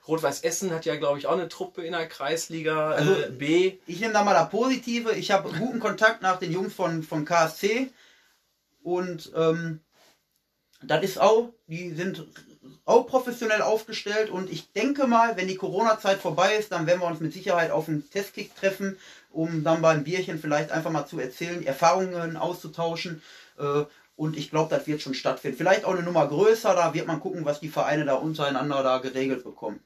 Rot-Weiß Essen hat ja, glaube ich, auch eine Truppe in der Kreisliga Also- äh, B. Ich nehme da mal das Positive. Ich habe guten Kontakt nach den Jungs von, von KSC. Und ähm, das ist auch, die sind auch professionell aufgestellt. Und ich denke mal, wenn die Corona-Zeit vorbei ist, dann werden wir uns mit Sicherheit auf einen Testkick treffen, um dann beim Bierchen vielleicht einfach mal zu erzählen, Erfahrungen auszutauschen. Äh, und ich glaube, das wird schon stattfinden. Vielleicht auch eine Nummer größer, da wird man gucken, was die Vereine da untereinander da geregelt bekommen.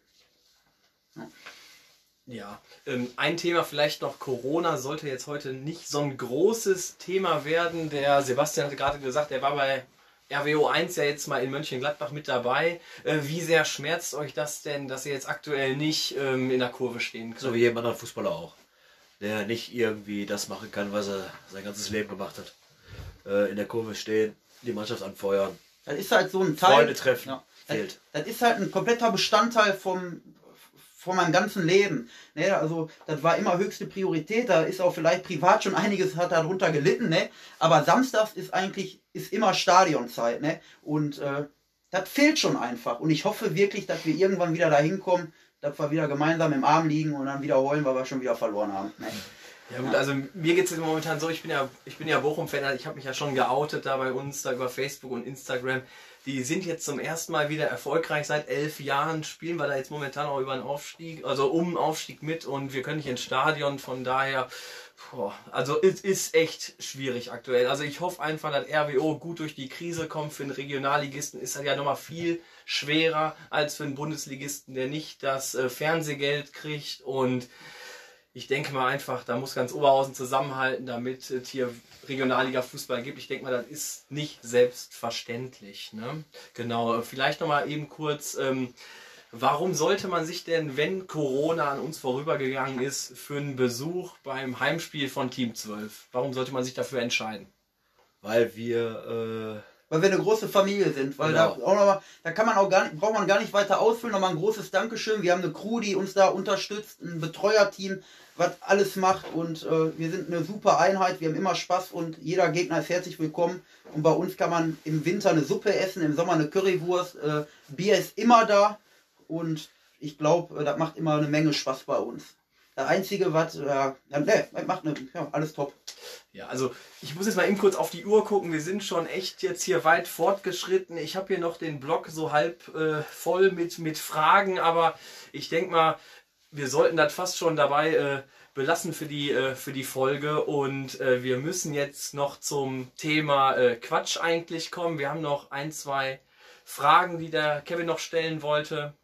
Ja, ähm, ein Thema vielleicht noch, Corona sollte jetzt heute nicht so ein großes Thema werden. Der Sebastian hatte gerade gesagt, er war bei RWO 1 ja jetzt mal in Mönchengladbach mit dabei. Äh, wie sehr schmerzt euch das denn, dass ihr jetzt aktuell nicht ähm, in der Kurve stehen könnt? So wie jedem anderen Fußballer auch. Der nicht irgendwie das machen kann, was er sein ganzes Leben gemacht hat. Äh, in der Kurve stehen, die Mannschaft anfeuern. Das ist halt so ein Teil. Freunde treffen. Ja. Fehlt. Das, das ist halt ein kompletter Bestandteil vom, von meinem ganzen Leben. Ne, also das war immer höchste Priorität. Da ist auch vielleicht privat schon einiges hat darunter gelitten. Ne? Aber samstags ist eigentlich ist immer Stadionzeit. Ne? Und äh, das fehlt schon einfach. Und ich hoffe wirklich, dass wir irgendwann wieder dahin kommen, dass wir wieder gemeinsam im Arm liegen und dann wieder heulen, weil wir schon wieder verloren haben. Ne? Ja gut, also mir geht es momentan so, ich bin ja, ich bin ja Bochum-Fan, ich habe mich ja schon geoutet da bei uns, da über Facebook und Instagram. Die sind jetzt zum ersten Mal wieder erfolgreich seit elf Jahren, spielen wir da jetzt momentan auch über einen Aufstieg, also um einen Aufstieg mit und wir können nicht ins Stadion, von daher, boah, also es ist echt schwierig aktuell. Also ich hoffe einfach, dass RWO gut durch die Krise kommt. Für einen Regionalligisten ist das ja nochmal viel schwerer als für einen Bundesligisten, der nicht das äh, Fernsehgeld kriegt und ich denke mal einfach, da muss ganz Oberhausen zusammenhalten, damit hier Regionalliga Fußball gibt. Ich denke mal, das ist nicht selbstverständlich. Ne? Genau, vielleicht nochmal eben kurz, ähm, warum sollte man sich denn, wenn Corona an uns vorübergegangen ist, für einen Besuch beim Heimspiel von Team 12, warum sollte man sich dafür entscheiden? Weil wir äh, weil wir eine große Familie sind. Weil Genau. da, auch noch mal, da kann man auch gar nicht, braucht man gar nicht weiter ausfüllen. Nochmal ein großes Dankeschön. Wir haben eine Crew, die uns da unterstützt, ein Betreuerteam, was alles macht und äh, wir sind eine super Einheit. Wir haben immer Spaß und jeder Gegner ist herzlich willkommen. Und bei uns kann man im Winter eine Suppe essen, im Sommer eine Currywurst. Äh, Bier ist immer da und ich glaube, äh, das macht immer eine Menge Spaß bei uns. Das Einzige, was, äh, ja, ne, macht eine, ja, alles top. Ja, also ich muss jetzt mal eben kurz auf die Uhr gucken. Wir sind schon echt jetzt hier weit fortgeschritten. Ich habe hier noch den Blog so halb äh, voll mit, mit Fragen, aber ich denke mal, wir sollten das fast schon dabei äh, belassen für die, äh, für die Folge. Und äh, wir müssen jetzt noch zum Thema äh, Quatsch eigentlich kommen. Wir haben noch ein, zwei Fragen, die der Kevin noch stellen wollte?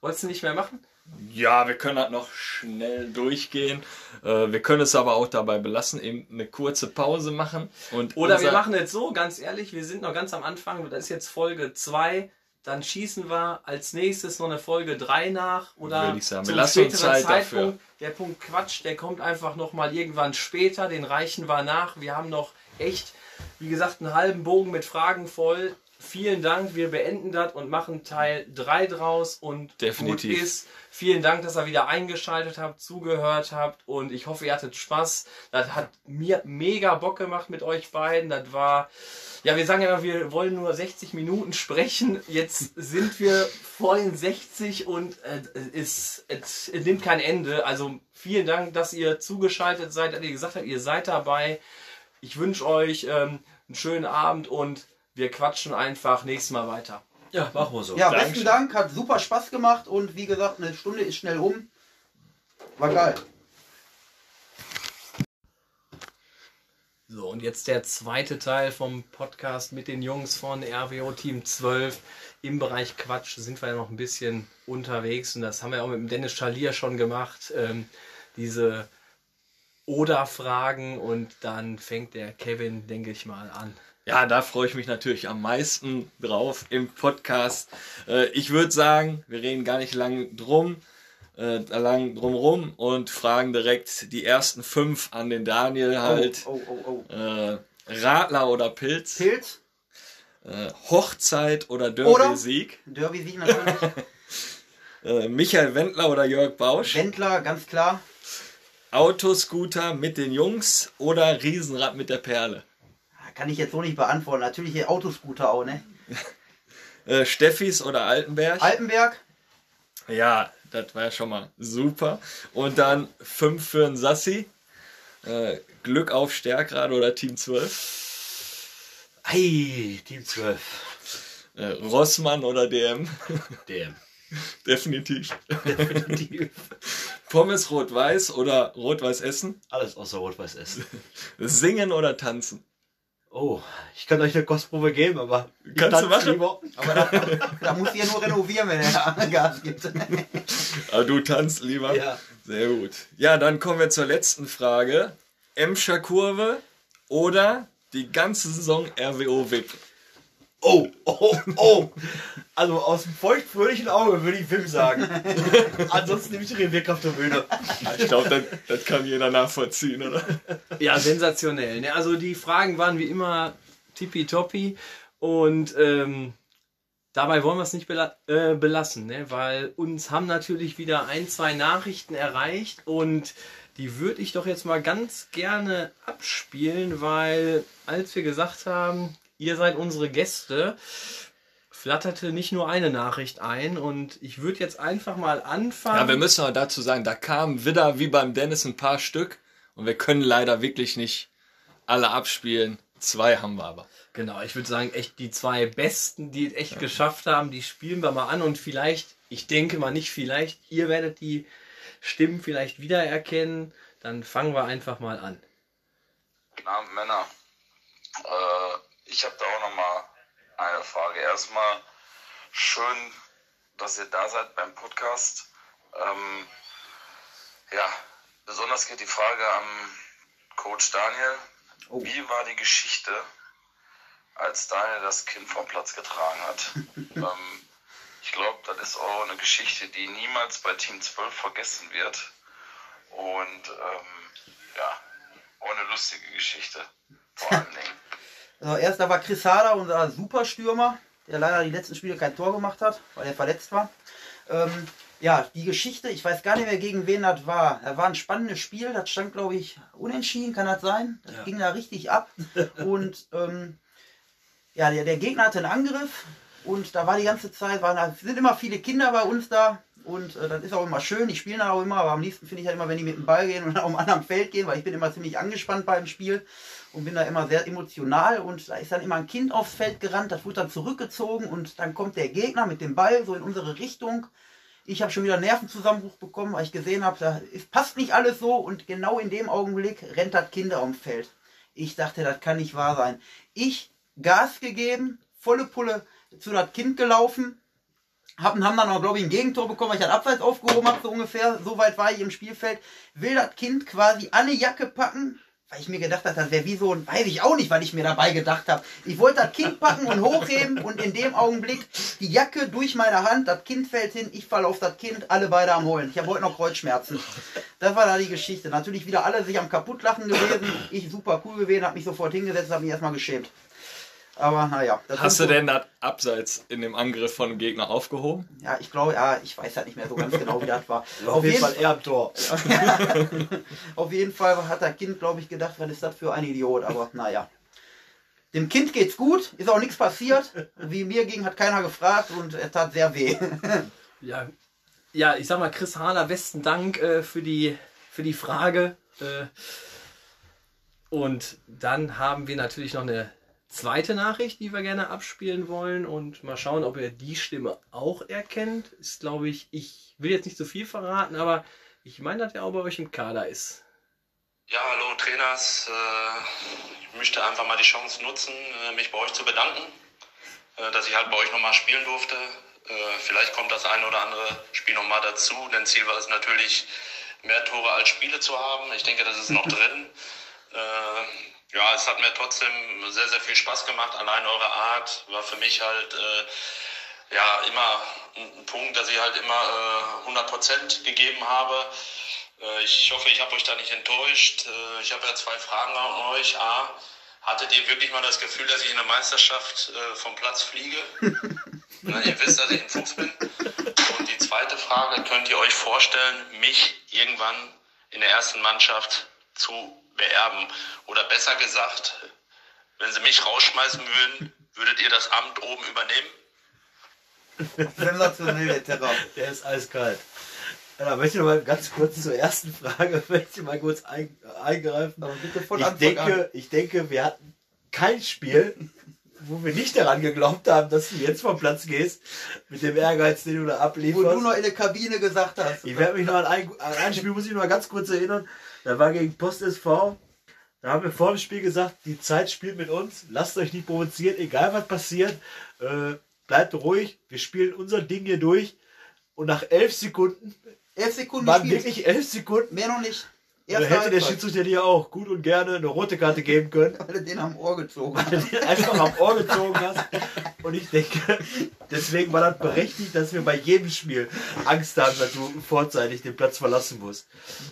Wolltest du nicht mehr machen? Ja, wir können halt noch schnell durchgehen. Äh, wir können es aber auch dabei belassen, eben eine kurze Pause machen. Und Oder wir machen jetzt so, ganz ehrlich, wir sind noch ganz am Anfang, das ist jetzt Folge 2, dann schießen wir als nächstes noch eine Folge 3 nach oder Würde ich sagen. Wir lassen uns Zeit Zeitpunkt. Der Punkt Quatsch, der kommt einfach nochmal irgendwann später, den reichen wir nach. Wir haben noch echt, wie gesagt, einen halben Bogen mit Fragen voll. Vielen Dank, wir beenden das und machen Teil 3 draus und Definitiv. gut ist. Vielen Dank, dass ihr wieder eingeschaltet habt, zugehört habt und ich hoffe, ihr hattet Spaß. Das hat mir mega Bock gemacht mit euch beiden. Das war, ja, wir sagen ja immer, wir wollen nur 60 Minuten sprechen. Jetzt sind wir vor den 60 und äh, es, es, es nimmt kein Ende. Also vielen Dank, dass ihr zugeschaltet seid, dass ihr gesagt habt, ihr seid dabei. Ich wünsche euch ähm, einen schönen Abend und wir quatschen einfach nächstes Mal weiter. Ja, machen wir so. Ja, Dankeschön. besten Dank, hat super Spaß gemacht und wie gesagt, eine Stunde ist schnell um. War geil. So, und jetzt der zweite Teil vom Podcast mit den Jungs von RWO Team 12. Im Bereich Quatsch sind wir ja noch ein bisschen unterwegs und das haben wir auch mit dem Dennis Schalier schon gemacht. Ähm, diese Oder-Fragen und dann fängt der Kevin, denke ich mal, an. Ja, da freue ich mich natürlich am meisten drauf im Podcast. Äh, ich würde sagen, wir reden gar nicht lang drum, äh, lang drum rum und fragen direkt die ersten fünf an den Daniel halt. Oh, oh, oh, oh. Äh, Radler oder Pilz? Pilz, Äh, Hochzeit oder Oder? Derby-Sieg? Derby-Sieg natürlich. Äh, Michael Wendler oder Jörg Bausch? Wendler, ganz klar. Autoscooter mit den Jungs oder Riesenrad mit der Perle? Kann ich jetzt so nicht beantworten. Natürlich hier Autoscooter auch, ne? Äh, Steffis oder Altenberg? Altenberg, Ja, das war ja schon mal super. Und dann 5 für einen Sassi. Äh, Glück auf Stärkrad oder Team 12. Hey, Team 12. Äh, Rossmann oder DM. DM. Definitiv. Definitiv. Pommes rot-weiß oder rot-weiß essen. Alles außer Rot-Weiß essen. Singen oder tanzen. Oh, ich kann euch eine Kostprobe geben, aber. Kannst du machen? lieber. aber da, da muss ihr nur renovieren, wenn er Gas gibt. Aber du tanzt lieber. Ja. Sehr gut. Ja, dann kommen wir zur letzten Frage. Emscher Kurve oder die ganze Saison RWO VIP? Oh, oh, oh. Also aus dem feuchtfröhlichen Auge würde ich Wim sagen. Ansonsten nehme ich Revierk auf der Bühne. Ich glaube, das, das kann jeder nachvollziehen, oder? Ja, sensationell. Ne? Also die Fragen waren wie immer tippitoppi und ähm, dabei wollen wir es nicht bela äh, belassen, ne? weil uns haben natürlich wieder ein, zwei Nachrichten erreicht und die würde ich doch jetzt mal ganz gerne abspielen, weil als wir gesagt haben, ihr seid unsere Gäste, flatterte nicht nur eine Nachricht ein und ich würde jetzt einfach mal anfangen. Ja, wir müssen aber dazu sagen, da kamen wieder wie beim Dennis ein paar Stück und wir können leider wirklich nicht alle abspielen. Zwei haben wir aber. Genau, ich würde sagen, echt die zwei Besten, die es echt geschafft haben, die spielen wir mal an und vielleicht, ich denke mal nicht vielleicht, ihr werdet die Stimmen vielleicht wiedererkennen. Dann fangen wir einfach mal an. Guten Abend, Männer. Äh, ich habe da auch nochmal eine Frage. Erstmal schön, dass ihr da seid beim Podcast. Ähm, ja, besonders geht die Frage an Coach Daniel. Oh. Wie war die Geschichte, als Daniel das Kind vom Platz getragen hat? ähm, ich glaube, das ist auch eine Geschichte, die niemals bei Team 12 vergessen wird. Und ähm, ja, auch eine lustige Geschichte. Vor allen Dingen. Also erst da war Chris Hader, unser Superstürmer, der leider die letzten Spiele kein Tor gemacht hat, weil er verletzt war. Ähm, ja, die Geschichte, ich weiß gar nicht mehr, gegen wen das war. Das war ein spannendes Spiel, das stand, glaube ich, unentschieden, kann das sein? Das ging da richtig ab. Und ähm, ja, der, der Gegner hatte einen Angriff und da war die ganze Zeit, waren, sind immer viele Kinder bei uns da. Und äh, das ist auch immer schön, die spielen auch immer, aber am liebsten finde ich halt immer, wenn die mit dem Ball gehen und auf einem anderen Feld gehen, weil ich bin immer ziemlich angespannt beim Spiel und bin da immer sehr emotional und da ist dann immer ein Kind aufs Feld gerannt, das wurde dann zurückgezogen und dann kommt der Gegner mit dem Ball so in unsere Richtung. Ich habe schon wieder Nervenzusammenbruch bekommen, weil ich gesehen habe, da passt nicht alles so und genau in dem Augenblick rennt das Kind ums Feld. Ich dachte, das kann nicht wahr sein. Ich Gas gegeben, volle Pulle zu das Kind gelaufen. Haben, dann auch, glaube ich, ein Gegentor bekommen, weil ich das Abseits aufgehoben habe, so ungefähr. So weit war ich im Spielfeld. Will das Kind quasi an Jacke packen, weil ich mir gedacht habe, das wäre wie so ein, weiß ich auch nicht, weil ich mir dabei gedacht habe. Ich wollte das Kind packen und hochheben und in dem Augenblick die Jacke durch meine Hand, das Kind fällt hin, ich falle auf das Kind, alle beide am Heulen. Ich habe heute noch Kreuzschmerzen. Das war da die Geschichte. Natürlich wieder alle sich am kaputtlachen gewesen. Ich super cool gewesen, habe mich sofort hingesetzt, habe mich erstmal geschämt. Aber naja. das Hast du so- denn das Abseits in dem Angriff von dem Gegner aufgehoben? Ja, ich glaube, ja, ich weiß halt nicht mehr so ganz genau, wie das war. Auf jeden Fall eher am Tor. Auf jeden Fall hat das Kind, glaube ich, gedacht, was ist das für ein Idiot. Aber naja. Dem Kind geht's gut, ist auch nichts passiert. Wie mir ging, hat keiner gefragt und er tat sehr weh. Ja, ja, ich sag mal, Chris Hahler, besten Dank äh, für, die, für die Frage. Äh, und dann haben wir natürlich noch eine zweite Nachricht, die wir gerne abspielen wollen und mal schauen, ob ihr die Stimme auch erkennt. Ist, glaube ich, ich will jetzt nicht so viel verraten, aber ich meine, dass er auch bei euch im Kader ist. Ja, hallo Trainers. Äh, Ich möchte einfach mal die Chance nutzen, äh, mich bei euch zu bedanken, äh, dass ich halt bei euch nochmal spielen durfte. Vielleicht kommt das eine oder andere Spiel nochmal dazu, denn Ziel war es natürlich, mehr Tore als Spiele zu haben. Ich denke, das ist noch drin. Äh, Ja, es hat mir trotzdem sehr, sehr viel Spaß gemacht. Allein eure Art war für mich halt äh, ja immer ein ein Punkt, dass ich halt immer äh, 100% gegeben habe. Äh, Ich hoffe, ich habe euch da nicht enttäuscht. Äh, Ich habe ja zwei Fragen an euch. A, hattet ihr wirklich mal das Gefühl, dass ich in der Meisterschaft äh, vom Platz fliege? Na, ihr wisst, dass ich ein Fuchs bin. Und die zweite Frage, könnt ihr euch vorstellen, mich irgendwann in der ersten Mannschaft zu beerben? Oder besser gesagt, wenn sie mich rausschmeißen würden, würdet ihr das Amt oben übernehmen? Sensationell, der Terror. Der ist eiskalt. Ja, da möchte ich mal ganz kurz zur ersten Frage möchte ich mal kurz ein, eingreifen. Aber bitte von Ich Anfang an. denke, ich denke, wir hatten kein Spiel, wo wir nicht daran geglaubt haben, dass du jetzt vom Platz gehst, mit dem Ehrgeiz, den du da Wo du ablieferst. noch in der Kabine gesagt hast. Ich werde mich noch an ein, an ein Spiel, muss ich noch mal ganz kurz erinnern. Da war gegen Post SV. Da haben wir vor dem Spiel gesagt, die Zeit spielt mit uns. Lasst euch nicht provozieren, egal was passiert. Äh, bleibt ruhig. Wir spielen unser Ding hier durch. Und nach elf Sekunden, Elf Sekunden waren wirklich elf Sekunden, Mehr noch nicht. Da Erste hätte der. Schiedsrichter dir auch gut und gerne eine rote Karte geben können. Weil er den am Ohr gezogen weil du den einfach am Ohr gezogen hast. Und ich denke, deswegen war das berechtigt, dass wir bei jedem Spiel Angst haben, dass du vorzeitig den Platz verlassen musst.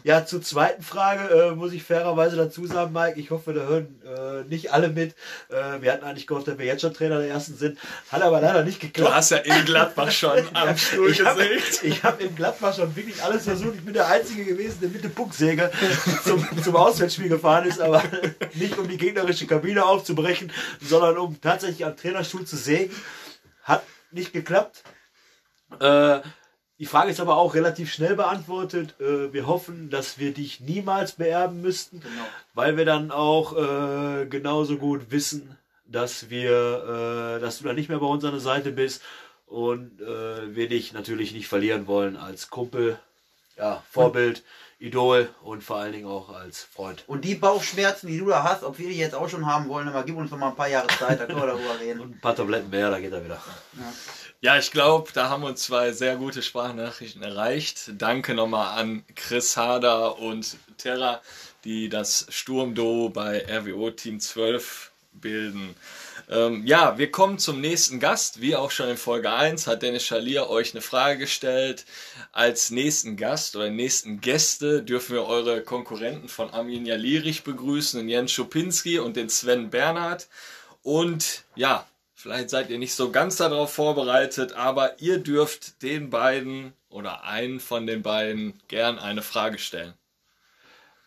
Ja, zur zweiten Frage äh, muss ich fairerweise dazu sagen, Mike, ich hoffe, da hören äh, nicht alle mit. Äh, wir hatten eigentlich gehofft, dass wir jetzt schon Trainer der ersten sind. Hat aber leider nicht Du geklappt. hast ja in Gladbach schon am Stuhl Ich habe gesägt. ich hab in Gladbach schon wirklich alles versucht. Ich bin der Einzige gewesen, der mit der Pucksäge zum, zum Auswärtsspiel gefahren ist, aber nicht um die gegnerische Kabine aufzubrechen, sondern um tatsächlich am Trainerstuhl zu sägen. Hat nicht geklappt. Äh, die Frage ist aber auch relativ schnell beantwortet. Äh, wir hoffen, dass wir dich niemals beerben müssten, weil wir dann auch äh, genauso gut wissen, dass wir, äh, dass du dann nicht mehr bei uns an der Seite bist und äh, wir dich natürlich nicht verlieren wollen als Kumpel, ja, Vorbild, Idol und vor allen Dingen auch als Freund. Und die Bauchschmerzen, die du da hast, ob wir die jetzt auch schon haben wollen, aber gib uns noch mal ein paar Jahre Zeit, da können wir darüber reden. Und ein paar Tabletten mehr, da geht er wieder. Ja, ich glaube, da haben uns zwei sehr gute Sprachnachrichten erreicht. Danke nochmal an Chris Hader und Terra, die das Sturmduo bei RWO Team 12 bilden. Ähm, ja, wir kommen zum nächsten Gast. Wie auch schon in Folge 1 hat Dennis Schalier euch eine Frage gestellt. Als nächsten Gast oder nächsten Gäste dürfen wir eure Konkurrenten von Armin Jalierich begrüßen, den Jens Schupinski und den Sven Bernhard. Und ja, vielleicht seid ihr nicht so ganz darauf vorbereitet, aber ihr dürft den beiden oder einen von den beiden gern eine Frage stellen.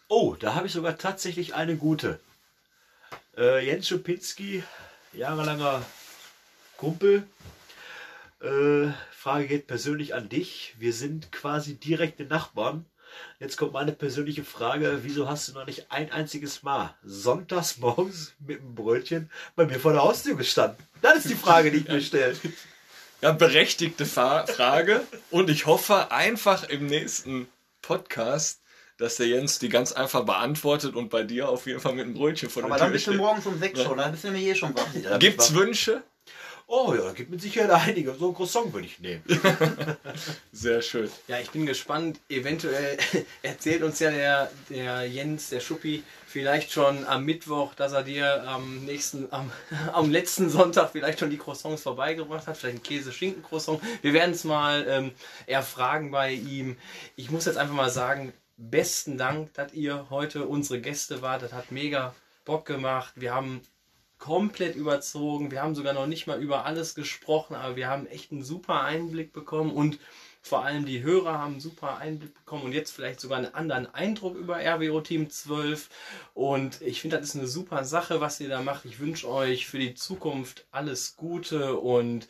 Oh, da habe ich sogar tatsächlich eine gute. Äh, Jens Schupinski, jahrelanger Kumpel. Äh, Frage geht persönlich an dich. Wir sind quasi direkte Nachbarn. Jetzt kommt meine persönliche Frage. Wieso hast du noch nicht ein einziges Mal sonntags morgens mit einem Brötchen bei mir vor der Haustür gestanden? Das ist die Frage, die ich mir stelle. Ja, berechtigte Frage und ich hoffe einfach im nächsten Podcast dass der Jens die ganz einfach beantwortet und bei dir auf jeden Fall mit einem Brötchen vor Aber der dann Tür bist du morgens um 6 schon, da bist du nämlich eh schon wach. Gibt's Wünsche? Oh ja, da gibt mit Sicherheit einige. So ein Croissant würde ich nehmen. Sehr schön. Ja, ich bin gespannt. Eventuell erzählt uns ja der, der Jens, der Schuppi, vielleicht schon am Mittwoch, dass er dir am nächsten, am, am letzten Sonntag vielleicht schon die Croissants vorbeigebracht hat. Vielleicht ein Käse-Schinken-Croissant. Wir werden es mal ähm, erfragen bei ihm. Ich muss jetzt einfach mal sagen, besten Dank, dass ihr heute unsere Gäste wart. Das hat mega Bock gemacht. Wir haben komplett überzogen. Wir haben sogar noch nicht mal über alles gesprochen, aber wir haben echt einen super Einblick bekommen und vor allem die Hörer haben einen super Einblick bekommen und jetzt vielleicht sogar einen anderen Eindruck über RWO Team 12. Und ich finde, das ist eine super Sache, was ihr da macht. Ich wünsche euch für die Zukunft alles Gute und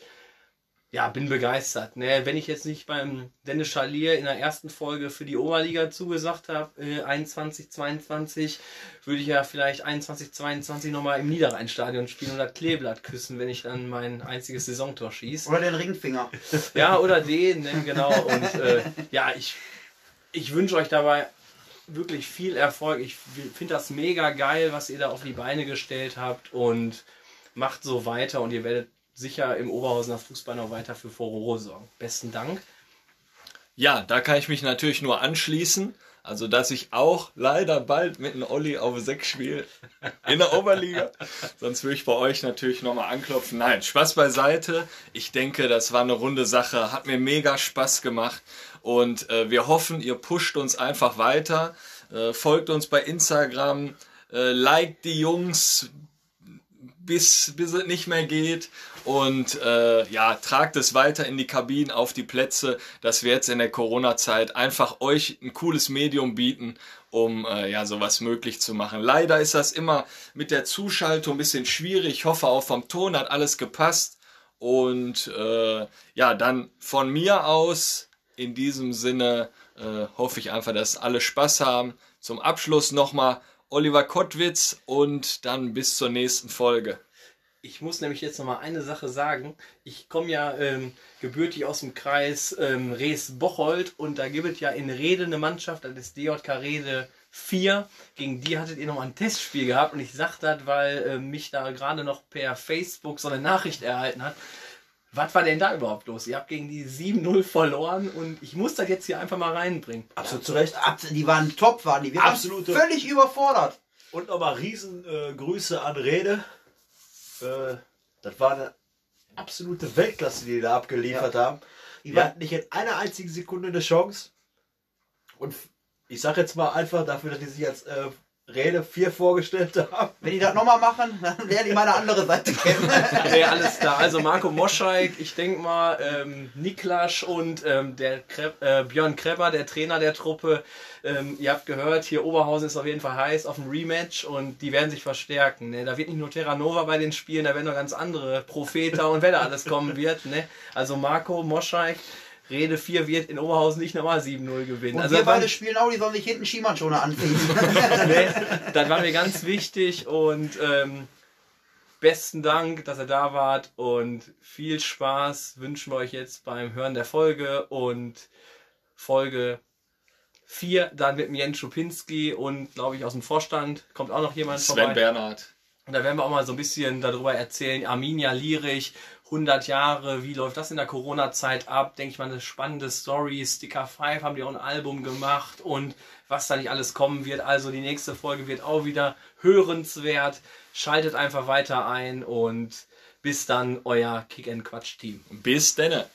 ja, bin begeistert. Ne? Wenn ich jetzt nicht beim Dennis Schalier in der ersten Folge für die Oberliga zugesagt habe, äh, 21, 22, würde ich ja vielleicht 21, 22 nochmal im Niederrheinstadion spielen und das Kleeblatt küssen, wenn ich dann mein einziges Saisontor schieße. Oder den Ringfinger. Ja, oder den, ne, genau. Und äh, ja, ich, ich wünsche euch dabei wirklich viel Erfolg. Ich finde das mega geil, was ihr da auf die Beine gestellt habt und macht so weiter und ihr werdet sicher im Oberhausener Fußball noch weiter für Furore sorgen. Besten Dank. Ja, da kann ich mich natürlich nur anschließen. Also, dass ich auch leider bald mit einem Olli auf 6 spiele in der Oberliga. Sonst würde ich bei euch natürlich nochmal anklopfen. Nein, Spaß beiseite. Ich denke, das war eine runde Sache. Hat mir mega Spaß gemacht. Und äh, wir hoffen, ihr pusht uns einfach weiter. Äh, folgt uns bei Instagram. Äh, liked die Jungs, bis, bis es nicht mehr geht. Und äh, ja, tragt es weiter in die Kabinen, auf die Plätze, dass wir jetzt in der Corona-Zeit einfach euch ein cooles Medium bieten, um äh, ja sowas möglich zu machen. Leider ist das immer mit der Zuschaltung ein bisschen schwierig. Ich hoffe auch vom Ton hat alles gepasst. Und äh, ja, dann von mir aus in diesem Sinne äh, hoffe ich einfach, dass alle Spaß haben. Zum Abschluss nochmal Oliver Kottwitz und dann bis zur nächsten Folge. Ich muss nämlich jetzt noch mal eine Sache sagen. Ich komme ja ähm, gebürtig aus dem Kreis ähm, Rees-Bocholt und da gibt es ja in Rede eine Mannschaft, das ist DJK Rede 4. Gegen die hattet ihr noch mal ein Testspiel gehabt und ich sage das, weil äh, mich da gerade noch per Facebook so eine Nachricht erhalten hat. Was war denn da überhaupt los? Ihr habt gegen die 7-0 verloren und ich muss das jetzt hier einfach mal reinbringen. Absolut zu Recht. Die waren top, waren die. Wir Absolute- waren völlig überfordert. Und nochmal riesen äh, Grüße an Rede. Äh, das war eine absolute Weltklasse, die die da abgeliefert haben. Die Ja. hatten nicht in einer einzigen Sekunde eine Chance. Und ich sag jetzt mal einfach dafür, dass die sich als äh, Rede 4 vorgestellt haben. Wenn die das nochmal machen, dann lernen die meine andere Seite kennen. Nee, alles klar. Also Marco Moscheik, ich denke mal, ähm, Niklas und ähm, der Kreb, äh, Björn Kreber, der Trainer der Truppe. Ähm, ihr habt gehört, hier Oberhausen ist auf jeden Fall heiß auf ein Rematch und die werden sich verstärken. Ne? Da wird nicht nur Terra Nova bei den Spielen, da werden noch ganz andere Propheter und wer da alles kommen wird. Ne? Also Marco Moscheik, Rede 4 wird in Oberhausen nicht nochmal 7-0 gewinnen. Und also wir beide spielen auch, die sollen sich hinten Schiemannschoner anziehen. nee, das war mir ganz wichtig und ähm, besten Dank, dass ihr da wart und viel Spaß wünschen wir euch jetzt beim Hören der Folge und Folge 4 dann mit dem Jens Schupinski und glaube ich aus dem Vorstand kommt auch noch jemand Sven vorbei. Bernhard. Und da werden wir auch mal so ein bisschen darüber erzählen. Arminia Lierich, 100 Jahre, wie läuft das in der Corona-Zeit ab? Denke ich mal, eine spannende Story. Sticker 5 haben die auch ein Album gemacht und was da nicht alles kommen wird. Also die nächste Folge wird auch wieder hörenswert. Schaltet einfach weiter ein und bis dann, euer Kick-and-Quatsch-Team. Bis denne.